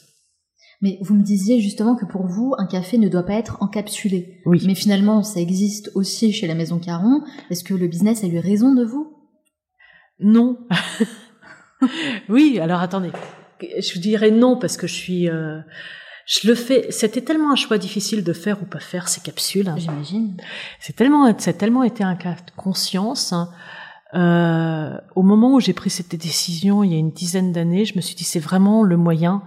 Mais vous me disiez justement que pour vous, un café ne doit pas être encapsulé. Oui. Mais finalement, ça existe aussi chez la Maison Caron. Est-ce que le business a eu raison de vous? Non. oui, alors attendez. Je dirais non parce que je suis... Euh, je le fais. C'était tellement un choix difficile de faire ou pas faire ces capsules. J'imagine. C'est tellement, c'est tellement été un cas de conscience. Hein. Euh, au moment où j'ai pris cette décision, il y a une dizaine d'années, je me suis dit c'est vraiment le moyen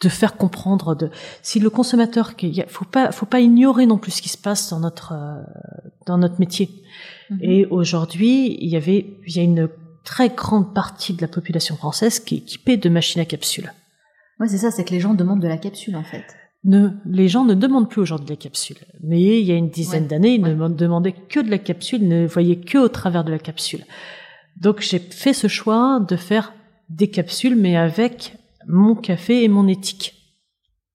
de faire comprendre de si le consommateur il faut pas faut pas ignorer non plus ce qui se passe dans notre euh, dans notre métier mhm. et aujourd'hui il y avait il y a une très grande partie de la population française qui est équipée de machines à capsules ouais c'est ça c'est que les gens demandent de la capsule en fait ne, les gens ne demandent plus aujourd'hui de la capsule. Mais il y a une dizaine d'années, ils ne demandaient que de la capsule, ne voyaient que au travers de la capsule. Donc j'ai fait ce choix de faire des capsules, mais avec mon café et mon éthique.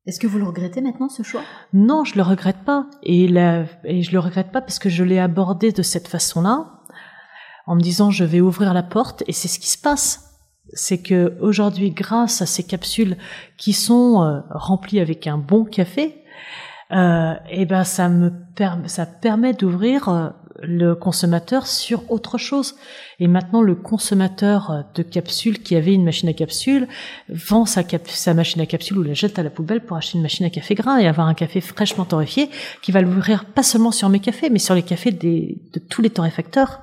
Est-ce que vous le regrettez maintenant ce choix? Non, je le regrette pas. Et, la, et je le regrette pas parce que je l'ai abordé de cette façon-là, en me disant je vais ouvrir la porte et c'est ce qui se passe. C'est que aujourd'hui, grâce à ces capsules qui sont euh, remplies avec un bon café, euh, et eh ben ça me ça permet d'ouvrir euh, le consommateur sur autre chose. Et maintenant, le consommateur de capsules qui avait une machine à capsules vend sa, sa machine à capsules ou la jette à la poubelle pour acheter une machine à café grain et avoir un café fraîchement torréfié qui va l'ouvrir pas seulement sur mes cafés, mais sur les cafés des, de tous les torréfacteurs.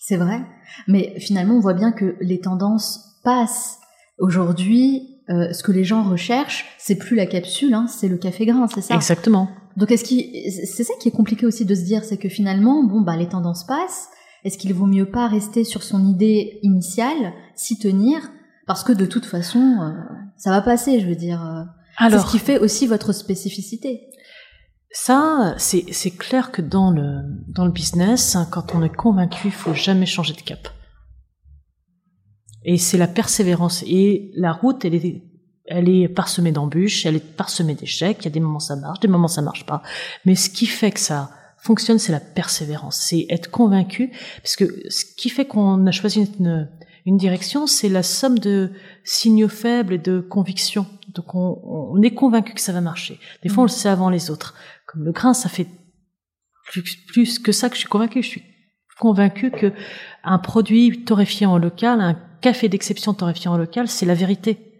C'est vrai. Mais finalement, on voit bien que les tendances passent. Aujourd'hui, euh, ce que les gens recherchent, c'est plus la capsule, hein, c'est le café grain, c'est ça? Exactement. Donc est-ce qui, c'est ça qui est compliqué aussi de se dire, c'est que finalement, bon bah les tendances passent. Est-ce qu'il vaut mieux pas rester sur son idée initiale, s'y tenir, parce que de toute façon, euh, ça va passer, je veux dire. Euh, Alors, c'est ce qui fait aussi votre spécificité. Ça, c'est clair que dans le dans le business, hein, quand on est convaincu, il faut jamais changer de cap. Et c'est la persévérance. Et la route, elle est elle est parsemée d'embûches, elle est parsemée d'échecs, il y a des moments ça marche, des moments ça marche pas. Mais ce qui fait que ça fonctionne, c'est la persévérance, c'est être convaincu, parce que ce qui fait qu'on a choisi une, une direction, c'est la somme de signaux faibles et de convictions. Donc on, on est convaincu que ça va marcher. Des fois, on le sait avant les autres. Comme le grain, ça fait plus, plus que ça que je suis convaincu. Je suis convaincu que un produit torréfié en local, un café d'exception torréfié en local, c'est la vérité.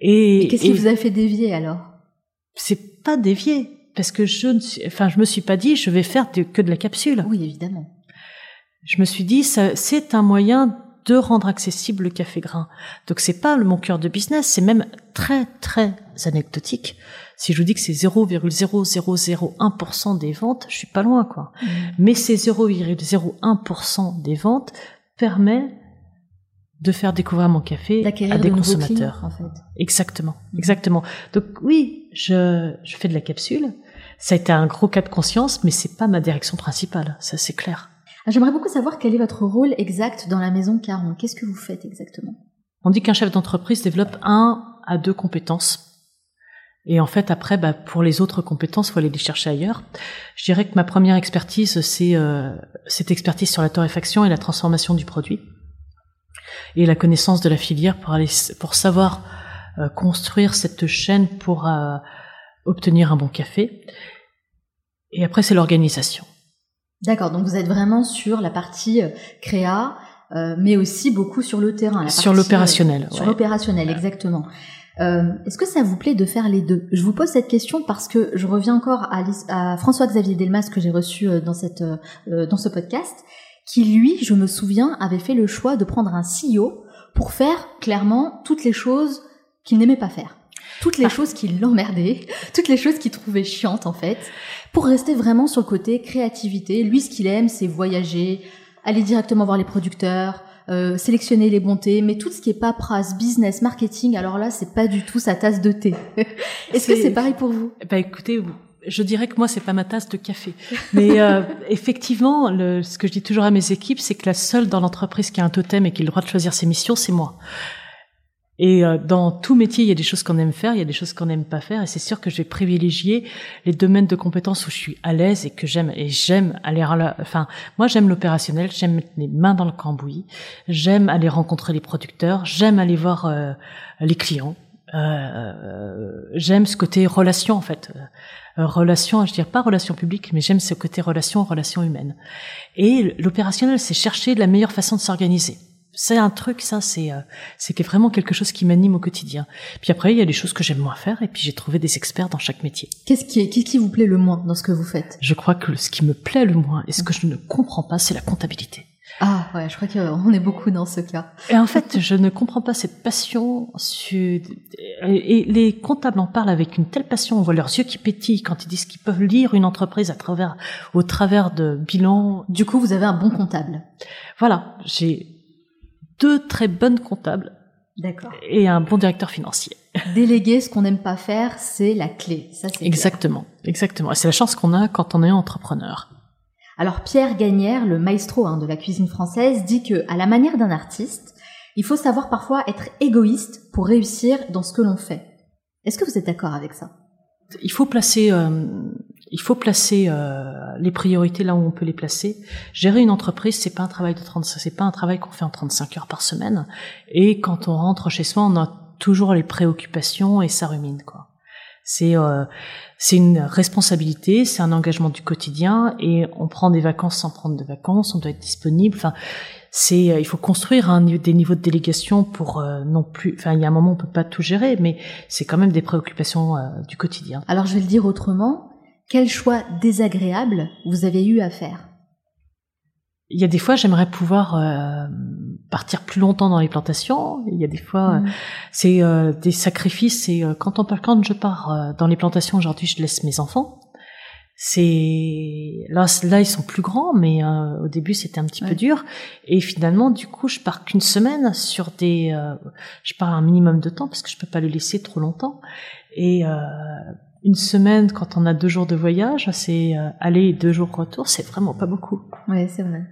Et, qu'est-ce qui vous a fait dévier alors? C'est pas dévier parce que je ne suis, enfin, je me suis pas dit je vais faire que de la capsule. Oui, évidemment. Je me suis dit c'est un moyen de rendre accessible le café grain. Donc c'est pas mon cœur de business, c'est même très très anecdotique. Si je vous dis que c'est 0,0001% des ventes, je suis pas loin quoi. Mmh. Mais ces 0,01% des ventes permet de faire découvrir mon café à des consommateurs. en fait. Exactement, mhm. exactement. Donc oui, je, je fais de la capsule. Ça a été un gros cas de conscience, mais c'est pas ma direction principale, ça c'est clair. Ah, j'aimerais beaucoup savoir quel est votre rôle exact dans la maison Caron. Qu'est-ce que vous faites exactement? On dit qu'un chef d'entreprise développe un à deux compétences. Et en fait, après, bah, pour les autres compétences, faut aller les chercher ailleurs. Je dirais que ma première expertise, c'est euh, cette expertise sur la torréfaction et la transformation du produit et la connaissance de la filière pour aller pour savoir euh, construire cette chaîne pour euh, obtenir un bon café. Et après, c'est l'organisation. D'accord, donc vous êtes vraiment sur la partie euh, créa, mais aussi beaucoup sur le terrain. sur l'opérationnel. sur l'opérationnel, exactement. Est-ce que ça vous plaît de faire les deux? Je vous pose cette question parce que je reviens encore à, à François-Xavier Delmas que j'ai reçu dans, cette, dans ce podcast qui lui, je me souviens, avait fait le choix de prendre un CEO pour faire clairement toutes les choses qu'il n'aimait pas faire. Toutes les ah. choses qui l'emmerdaient, toutes les choses qu'il trouvait chiantes en fait, pour rester vraiment sur le côté créativité. Lui, ce qu'il aime, c'est voyager, aller directement voir les producteurs, euh, sélectionner les bontés, mais tout ce qui est paperasse, business, marketing, alors là, c'est pas du tout sa tasse de thé. Est-ce que c'est pareil pour vous? Bah écoutez, je dirais que moi c'est pas ma tasse de café. Mais euh, effectivement, le, ce que je dis toujours à mes équipes, c'est que la seule dans l'entreprise qui a un totem et qui a le droit de choisir ses missions, c'est moi. Et euh, dans tout métier, il y a des choses qu'on aime faire, il y a des choses qu'on n'aime pas faire, et c'est sûr que je vais privilégier les domaines de compétences où je suis à l'aise et que j'aime. Et j'aime aller, enfin, moi j'aime l'opérationnel, j'aime mettre les mains dans le cambouis, j'aime aller rencontrer les producteurs, j'aime aller voir euh, les clients. Euh, j'aime ce côté relation en fait, euh, relation, je dirais pas relation publique, mais j'aime ce côté relation, relation humaine. Et l'opérationnel, c'est chercher la meilleure façon de s'organiser c'est un truc, ça, c'est euh, c'est vraiment quelque chose qui m'anime au quotidien. Puis après, il y a des choses que j'aime moins faire, et puis j'ai trouvé des experts dans chaque métier. Qu'est-ce qui, qu'est-ce qui vous plaît le moins dans ce que vous faites? Je crois que ce qui me plaît le moins, et ce que je ne comprends pas, c'est la comptabilité. Ah ouais, je crois qu'on est beaucoup dans ce cas. Et en fait, je ne comprends pas cette passion. Et les comptables en parlent avec une telle passion. On voit leurs yeux qui pétillent quand ils disent qu'ils peuvent lire une entreprise à travers, au travers de bilans. Du coup, vous avez un bon comptable. Voilà, j'ai deux très bonnes comptables et un bon directeur financier. Déléguer ce qu'on n'aime pas faire, c'est la clé. Ça, c'est exactement, exactement. C'est la chance qu'on a quand on est entrepreneur. Alors Pierre Gagnère, le maestro hein, de la cuisine française, dit que, à la manière d'un artiste, il faut savoir parfois être égoïste pour réussir dans ce que l'on fait. Est-ce que vous êtes d'accord avec ça? Il faut placer euh, il faut placer euh, les priorités là où on peut les placer. Gérer une entreprise, c'est pas un travail de 35, c'est pas un travail qu'on fait en 35 heures par semaine. Et quand on rentre chez soi, on a toujours les préoccupations et ça rumine quoi. C'est euh, c'est une responsabilité, c'est un engagement du quotidien et on prend des vacances sans prendre de vacances, on doit être disponible. Enfin, c'est euh, il faut construire un, des niveaux de délégation pour euh, non plus. Enfin, il y a un moment on peut pas tout gérer, mais c'est quand même des préoccupations du quotidien. Alors je vais le dire autrement. Quel choix désagréable vous avez eu à faire? Il y a des fois, j'aimerais pouvoir euh, partir plus longtemps dans les plantations. Il y a des fois, mm. c'est euh, des sacrifices. Et euh, quand on quand je pars dans les plantations aujourd'hui, je laisse mes enfants. C'est là, là ils sont plus grands, mais au début c'était un petit peu dur. Et finalement, du coup, je pars qu'une semaine sur des, je pars un minimum de temps parce que je peux pas le laisser trop longtemps. Et une semaine quand on a deux jours de voyage, c'est euh, aller et deux jours retour, c'est vraiment pas beaucoup. Oui, c'est vrai.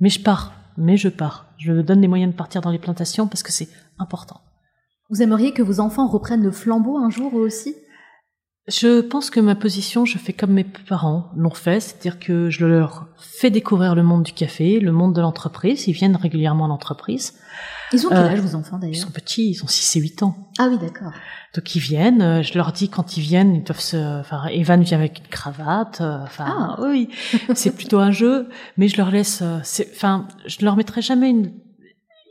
Mais je pars, mais je pars. Je me donne les moyens de partir dans les plantations parce que c'est important. Vous aimeriez que vos enfants reprennent le flambeau un jour aussi? Je pense que ma position, je fais comme mes parents l'ont fait, c'est-à-dire que je leur fais découvrir le monde du café, le monde de l'entreprise. Ils viennent régulièrement à l'entreprise. Ils ont quel âge, vos enfants, d'ailleurs Ils sont petits, ils ont 6 et 8 ans. Ah oui, d'accord. Donc ils viennent, euh, je leur dis quand ils viennent, ils doivent se... Enfin, Evan vient avec une cravate, euh, enfin, ah. oui, c'est plutôt un jeu, mais je leur laisse... Euh, enfin, je leur mettrai jamais une...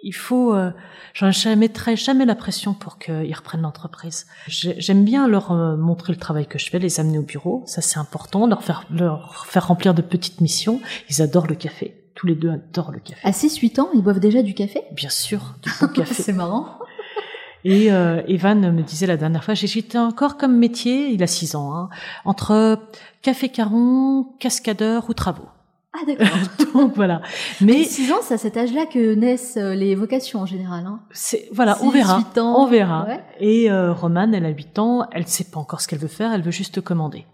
Il faut... je ne mettrai jamais la pression pour qu'ils reprennent l'entreprise. J'aime bien leur montrer le travail que je fais, les amener au bureau, ça c'est important, leur faire, leur faire remplir de petites missions. Ils adorent le café tous les deux adorent le café. À 6-8 ans, ils boivent déjà du café? Bien sûr, du bon café. c'est marrant. Et euh, Evan me disait la dernière fois, j'hésitais encore comme métier, il a 6 ans, hein, entre café caron, cascadeur ou travaux. Ah d'accord. Donc voilà. Mais 6 ans, c'est à cet âge-là que naissent euh, les vocations en général. Hein. C'est voilà, on verra. 8 ans, on verra. Et euh, Romane, elle a 8 ans, elle sait pas encore ce qu'elle veut faire, elle veut juste commander.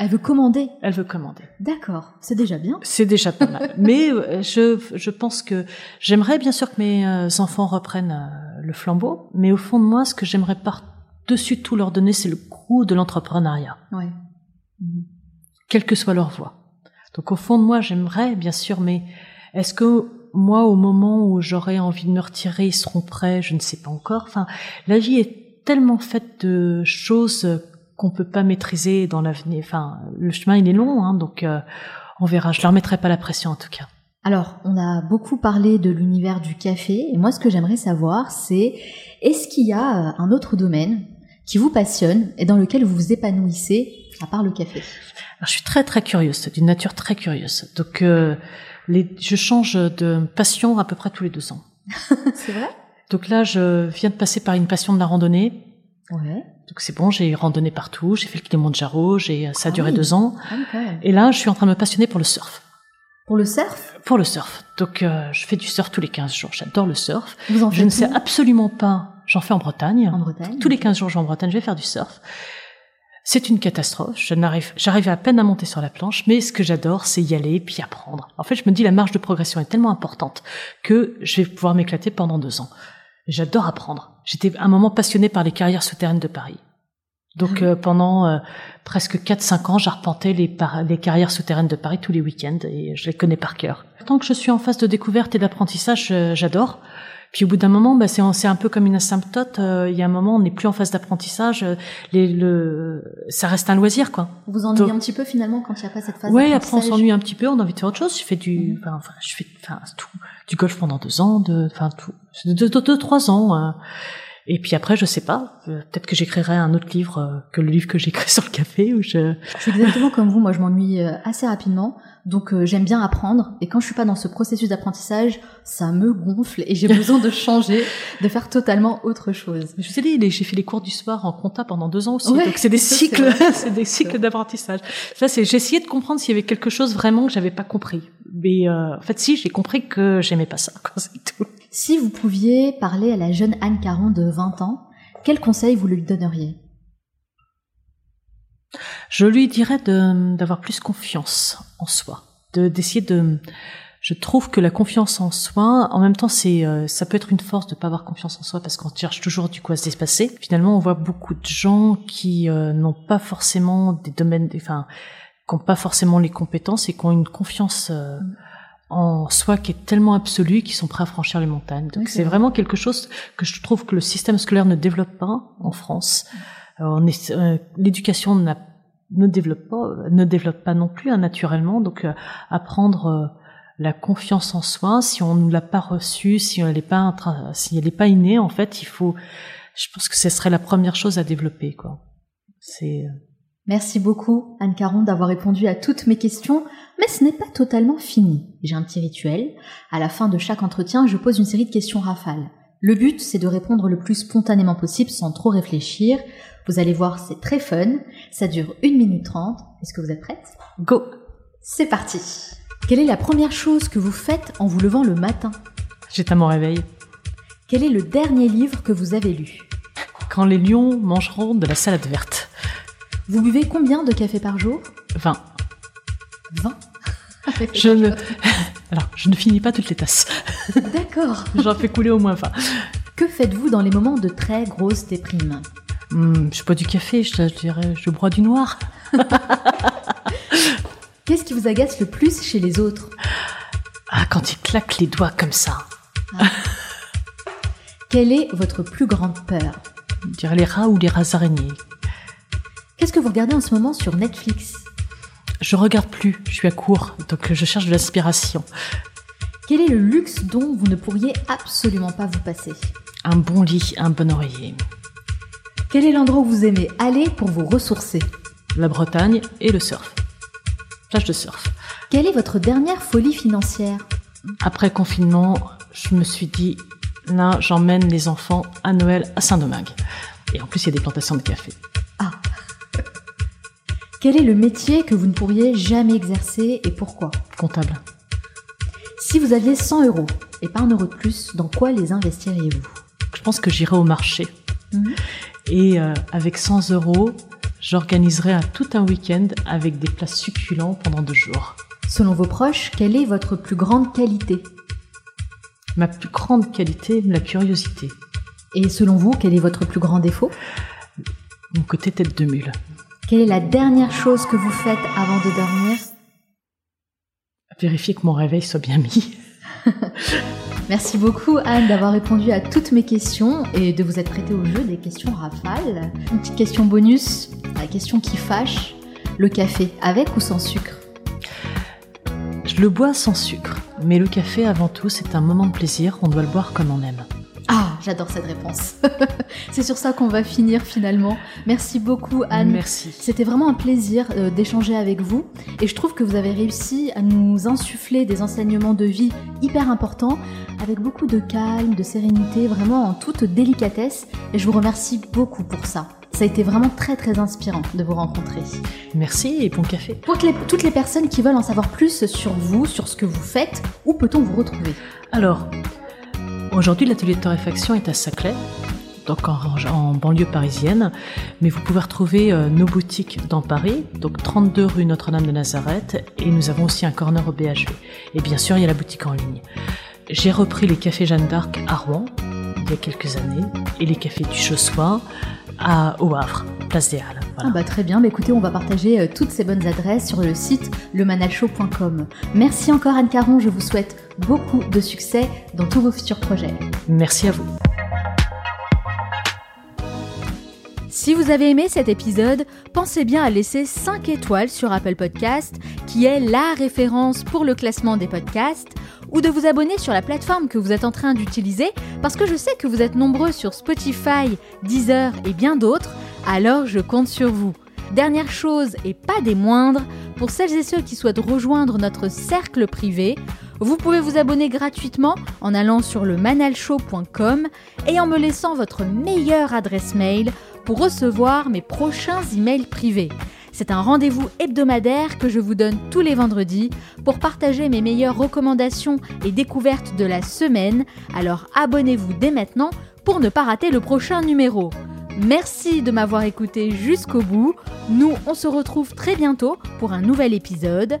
Elle veut commander. Elle veut commander. D'accord, c'est déjà bien. C'est déjà pas mal. Mais euh, je, je pense que j'aimerais bien sûr que mes euh, enfants reprennent euh, le flambeau, mais au fond de moi, ce que j'aimerais par-dessus tout leur donner, c'est le goût de l'entrepreneuriat. Oui. Mhm. Quelle que soit leur voie. Donc au fond de moi, j'aimerais bien sûr, mais est-ce que moi, au moment où j'aurais envie de me retirer, ils seront prêts? Je ne sais pas encore. Enfin, la vie est tellement faite de choses qu'on peut pas maîtriser dans l'avenir. Enfin, le chemin il est long, hein, donc euh, on verra. Je leur mettrai pas la pression en tout cas. Alors, on a beaucoup parlé de l'univers du café, et moi, ce que j'aimerais savoir, c'est est-ce qu'il y a euh, un autre domaine qui vous passionne et dans lequel vous vous épanouissez à part le café? Alors, je suis très très curieuse, d'une nature très curieuse. Donc, euh, les, je change de passion à peu près tous les deux ans. c'est vrai? Donc là, je viens de passer par une passion de la randonnée. Ouais. Donc c'est bon, j'ai randonné partout, j'ai fait le Kilimanjaro, j'ai ça a ah duré deux ans. Ah et là, je suis en train de me passionner pour le surf. Pour le surf? Pour le surf. Donc euh, je fais du surf tous les 15 jours. J'adore le surf. Vous en je ne sais absolument pas. J'en fais en Bretagne. En Bretagne. Tous les 15 jours, je vais en Bretagne. Je vais faire du surf. C'est une catastrophe. Je n'arrive, j'arrive à peine à monter sur la planche, mais ce que j'adore, c'est y aller puis apprendre. En fait, je me dis la marge de progression est tellement importante que je vais pouvoir m'éclater pendant deux ans. J'adore apprendre. J'étais un moment passionné par les carrières souterraines de Paris. Donc euh, pendant euh, presque 4-5 ans, j'arpentais les, les carrières souterraines de Paris tous les week-ends et je les connais par cœur. Tant que je suis en phase de découverte et d'apprentissage, euh, j'adore. Puis au bout d'un moment, bah, c'est un peu comme une asymptote. il y a un moment, on n'est plus en phase d'apprentissage. Le, ça reste un loisir, quoi. Vous vous ennuyez un petit peu finalement quand il n'y a pas cette phase. Ouais, après on s'ennuie un petit peu. On a envie de faire autre chose. Je fais du, mhm. enfin, je fais, enfin, tout, du golf pendant deux ans, de, tout, deux, deux, trois ans. Hein. Et puis après, je sais pas, euh, peut-être que j'écrirai un autre livre euh, que le livre que j'écris sur le café. Ou je... je suis exactement comme vous, moi je m'ennuie euh, assez rapidement, donc j'aime bien apprendre. Et quand je suis pas dans ce processus d'apprentissage, ça me gonfle et j'ai besoin de changer, de faire totalement autre chose. Je vous ai dit, j'ai fait les cours du soir en compta pendant deux ans aussi, donc c'est des cycles, c'est des cycles d'apprentissage. Ça, c'est essayé de comprendre s'il y avait quelque chose vraiment que j'avais pas compris. Mais en fait, si, j'ai compris que j'aimais pas ça. C'est tout. Si vous pouviez parler à la jeune Anne Caron de 20 ans, quel conseil vous lui donneriez? Je lui dirais d'avoir plus confiance en soi, de d'essayer de. Je trouve que la confiance en soi, en même temps, c'est euh, ça peut être une force de pas avoir confiance en soi parce qu'on cherche toujours du quoi se dépasser. Finalement, on voit beaucoup de gens qui euh, n'ont pas forcément des domaines, enfin, qui n'ont pas forcément les compétences et qui ont une confiance. Euh, mm en soi qui est tellement absolu qu'ils sont prêts à franchir les montagnes. Donc c'est vraiment quelque chose que je trouve que le système scolaire ne développe pas en France. Euh, L'éducation ne développe pas, ne développe pas non plus hein, naturellement. Donc euh, apprendre euh, la confiance en soi, si on ne l'a pas reçue, si elle n'est pas, si elle n'est pas innée, en fait, il faut. Je pense que ce serait la première chose à développer, quoi. C'est. Merci beaucoup, Anne Caron, d'avoir répondu à toutes mes questions. Mais ce n'est pas totalement fini. J'ai un petit rituel. À la fin de chaque entretien, je pose une série de questions rafales. Le but, c'est de répondre le plus spontanément possible sans trop réfléchir. Vous allez voir, c'est très fun. Ça dure 1 minute 30. Est-ce que vous êtes prête? Go C'est parti Quelle est la première chose que vous faites en vous levant le matin? J'éteins mon réveil. Quel est le dernier livre que vous avez lu? Quand les lions mangeront de la salade verte. Vous buvez combien de café par jour? 20. 20 je ne, alors, je ne finis pas toutes les tasses. D'accord. J'en fais couler au moins 20. Que faites-vous dans les moments de très grosse déprime? Hmm, Je bois du café, je, dirais, je bois du noir. Qu'est-ce qui vous agace le plus chez les autres? Ah, quand ils claquent les doigts comme ça. Ah. Quelle est votre plus grande peur? Je dirais les rats ou les rats araignées. Qu'est-ce que vous regardez en ce moment sur Netflix? Je regarde plus, je suis à court, donc je cherche de l'inspiration. Quel est le luxe dont vous ne pourriez absolument pas vous passer? Un bon lit, un bon oreiller. Quel est l'endroit où vous aimez aller pour vous ressourcer? La Bretagne et le surf. Plage de surf. Quelle est votre dernière folie financière? Après confinement, je me suis dit, là, j'emmène les enfants à Noël à Saint-Domingue. Et en plus, il y a des plantations de café. Ah, quel est le métier que vous ne pourriez jamais exercer et pourquoi Comptable. Si vous aviez 100 euros et pas un euro de plus, dans quoi les investiriez-vous? Je pense que j'irai au marché. Mhm. Et euh, avec 100 euros, j'organiserai un, tout un week-end avec des plats succulents pendant deux jours. Selon vos proches, quelle est votre plus grande qualité? Ma plus grande qualité, la curiosité. Et selon vous, quel est votre plus grand défaut? Mon côté tête de mule. Quelle est la dernière chose que vous faites avant de dormir Vérifier que mon réveil soit bien mis. Merci beaucoup Anne d'avoir répondu à toutes mes questions et de vous être prêtée au jeu des questions rafales. Une petite question bonus, la question qui fâche, le café avec ou sans sucre? Je le bois sans sucre, mais le café avant tout c'est un moment de plaisir, on doit le boire comme on aime. Ah, j'adore cette réponse. c'est sur ça qu'on va finir finalement. Merci beaucoup Anne. Merci. C'était vraiment un plaisir euh, d'échanger avec vous et je trouve que vous avez réussi à nous insuffler des enseignements de vie hyper importants avec beaucoup de calme, de sérénité, vraiment en toute délicatesse et je vous remercie beaucoup pour ça. Ça a été vraiment très très inspirant de vous rencontrer. Merci et bon café. Pour toutes les personnes qui veulent en savoir plus sur vous, sur ce que vous faites, où peut-on vous retrouver? Alors, Aujourd'hui, l'atelier de torréfaction est à Saclay. donc en, banlieue parisienne, mais vous pouvez retrouver euh, nos boutiques dans Paris, donc 32 rue Notre-Dame de Nazareth, et nous avons aussi un corner au BHV. Et bien sûr, il y a la boutique en ligne. J'ai repris les cafés Jeanne d'Arc à Rouen il y a quelques années et les cafés du Chossois à, au Havre, place des Halles. Ah bah très bien, bah écoutez, on va partager euh, toutes ces bonnes adresses sur le site lemanalshow.com. Merci encore Anne Caron, je vous souhaite beaucoup de succès dans tous vos futurs projets. Merci à vous. Si vous avez aimé cet épisode, pensez bien à laisser 5 étoiles sur Apple Podcast, qui est la référence pour le classement des podcasts, ou de vous abonner sur la plateforme que vous êtes en train d'utiliser, parce que je sais que vous êtes nombreux sur Spotify, Deezer et bien d'autres, alors je compte sur vous. Dernière chose et pas des moindres, pour celles et ceux qui souhaitent rejoindre notre cercle privé, vous pouvez vous abonner gratuitement en allant sur le manalshow.com et en me laissant votre meilleure adresse mail pour recevoir mes prochains emails privés. C'est un rendez-vous hebdomadaire que je vous donne tous les vendredis pour partager mes meilleures recommandations et découvertes de la semaine, alors abonnez-vous dès maintenant pour ne pas rater le prochain numéro. Merci de m'avoir écouté jusqu'au bout. Nous, on se retrouve très bientôt pour un nouvel épisode.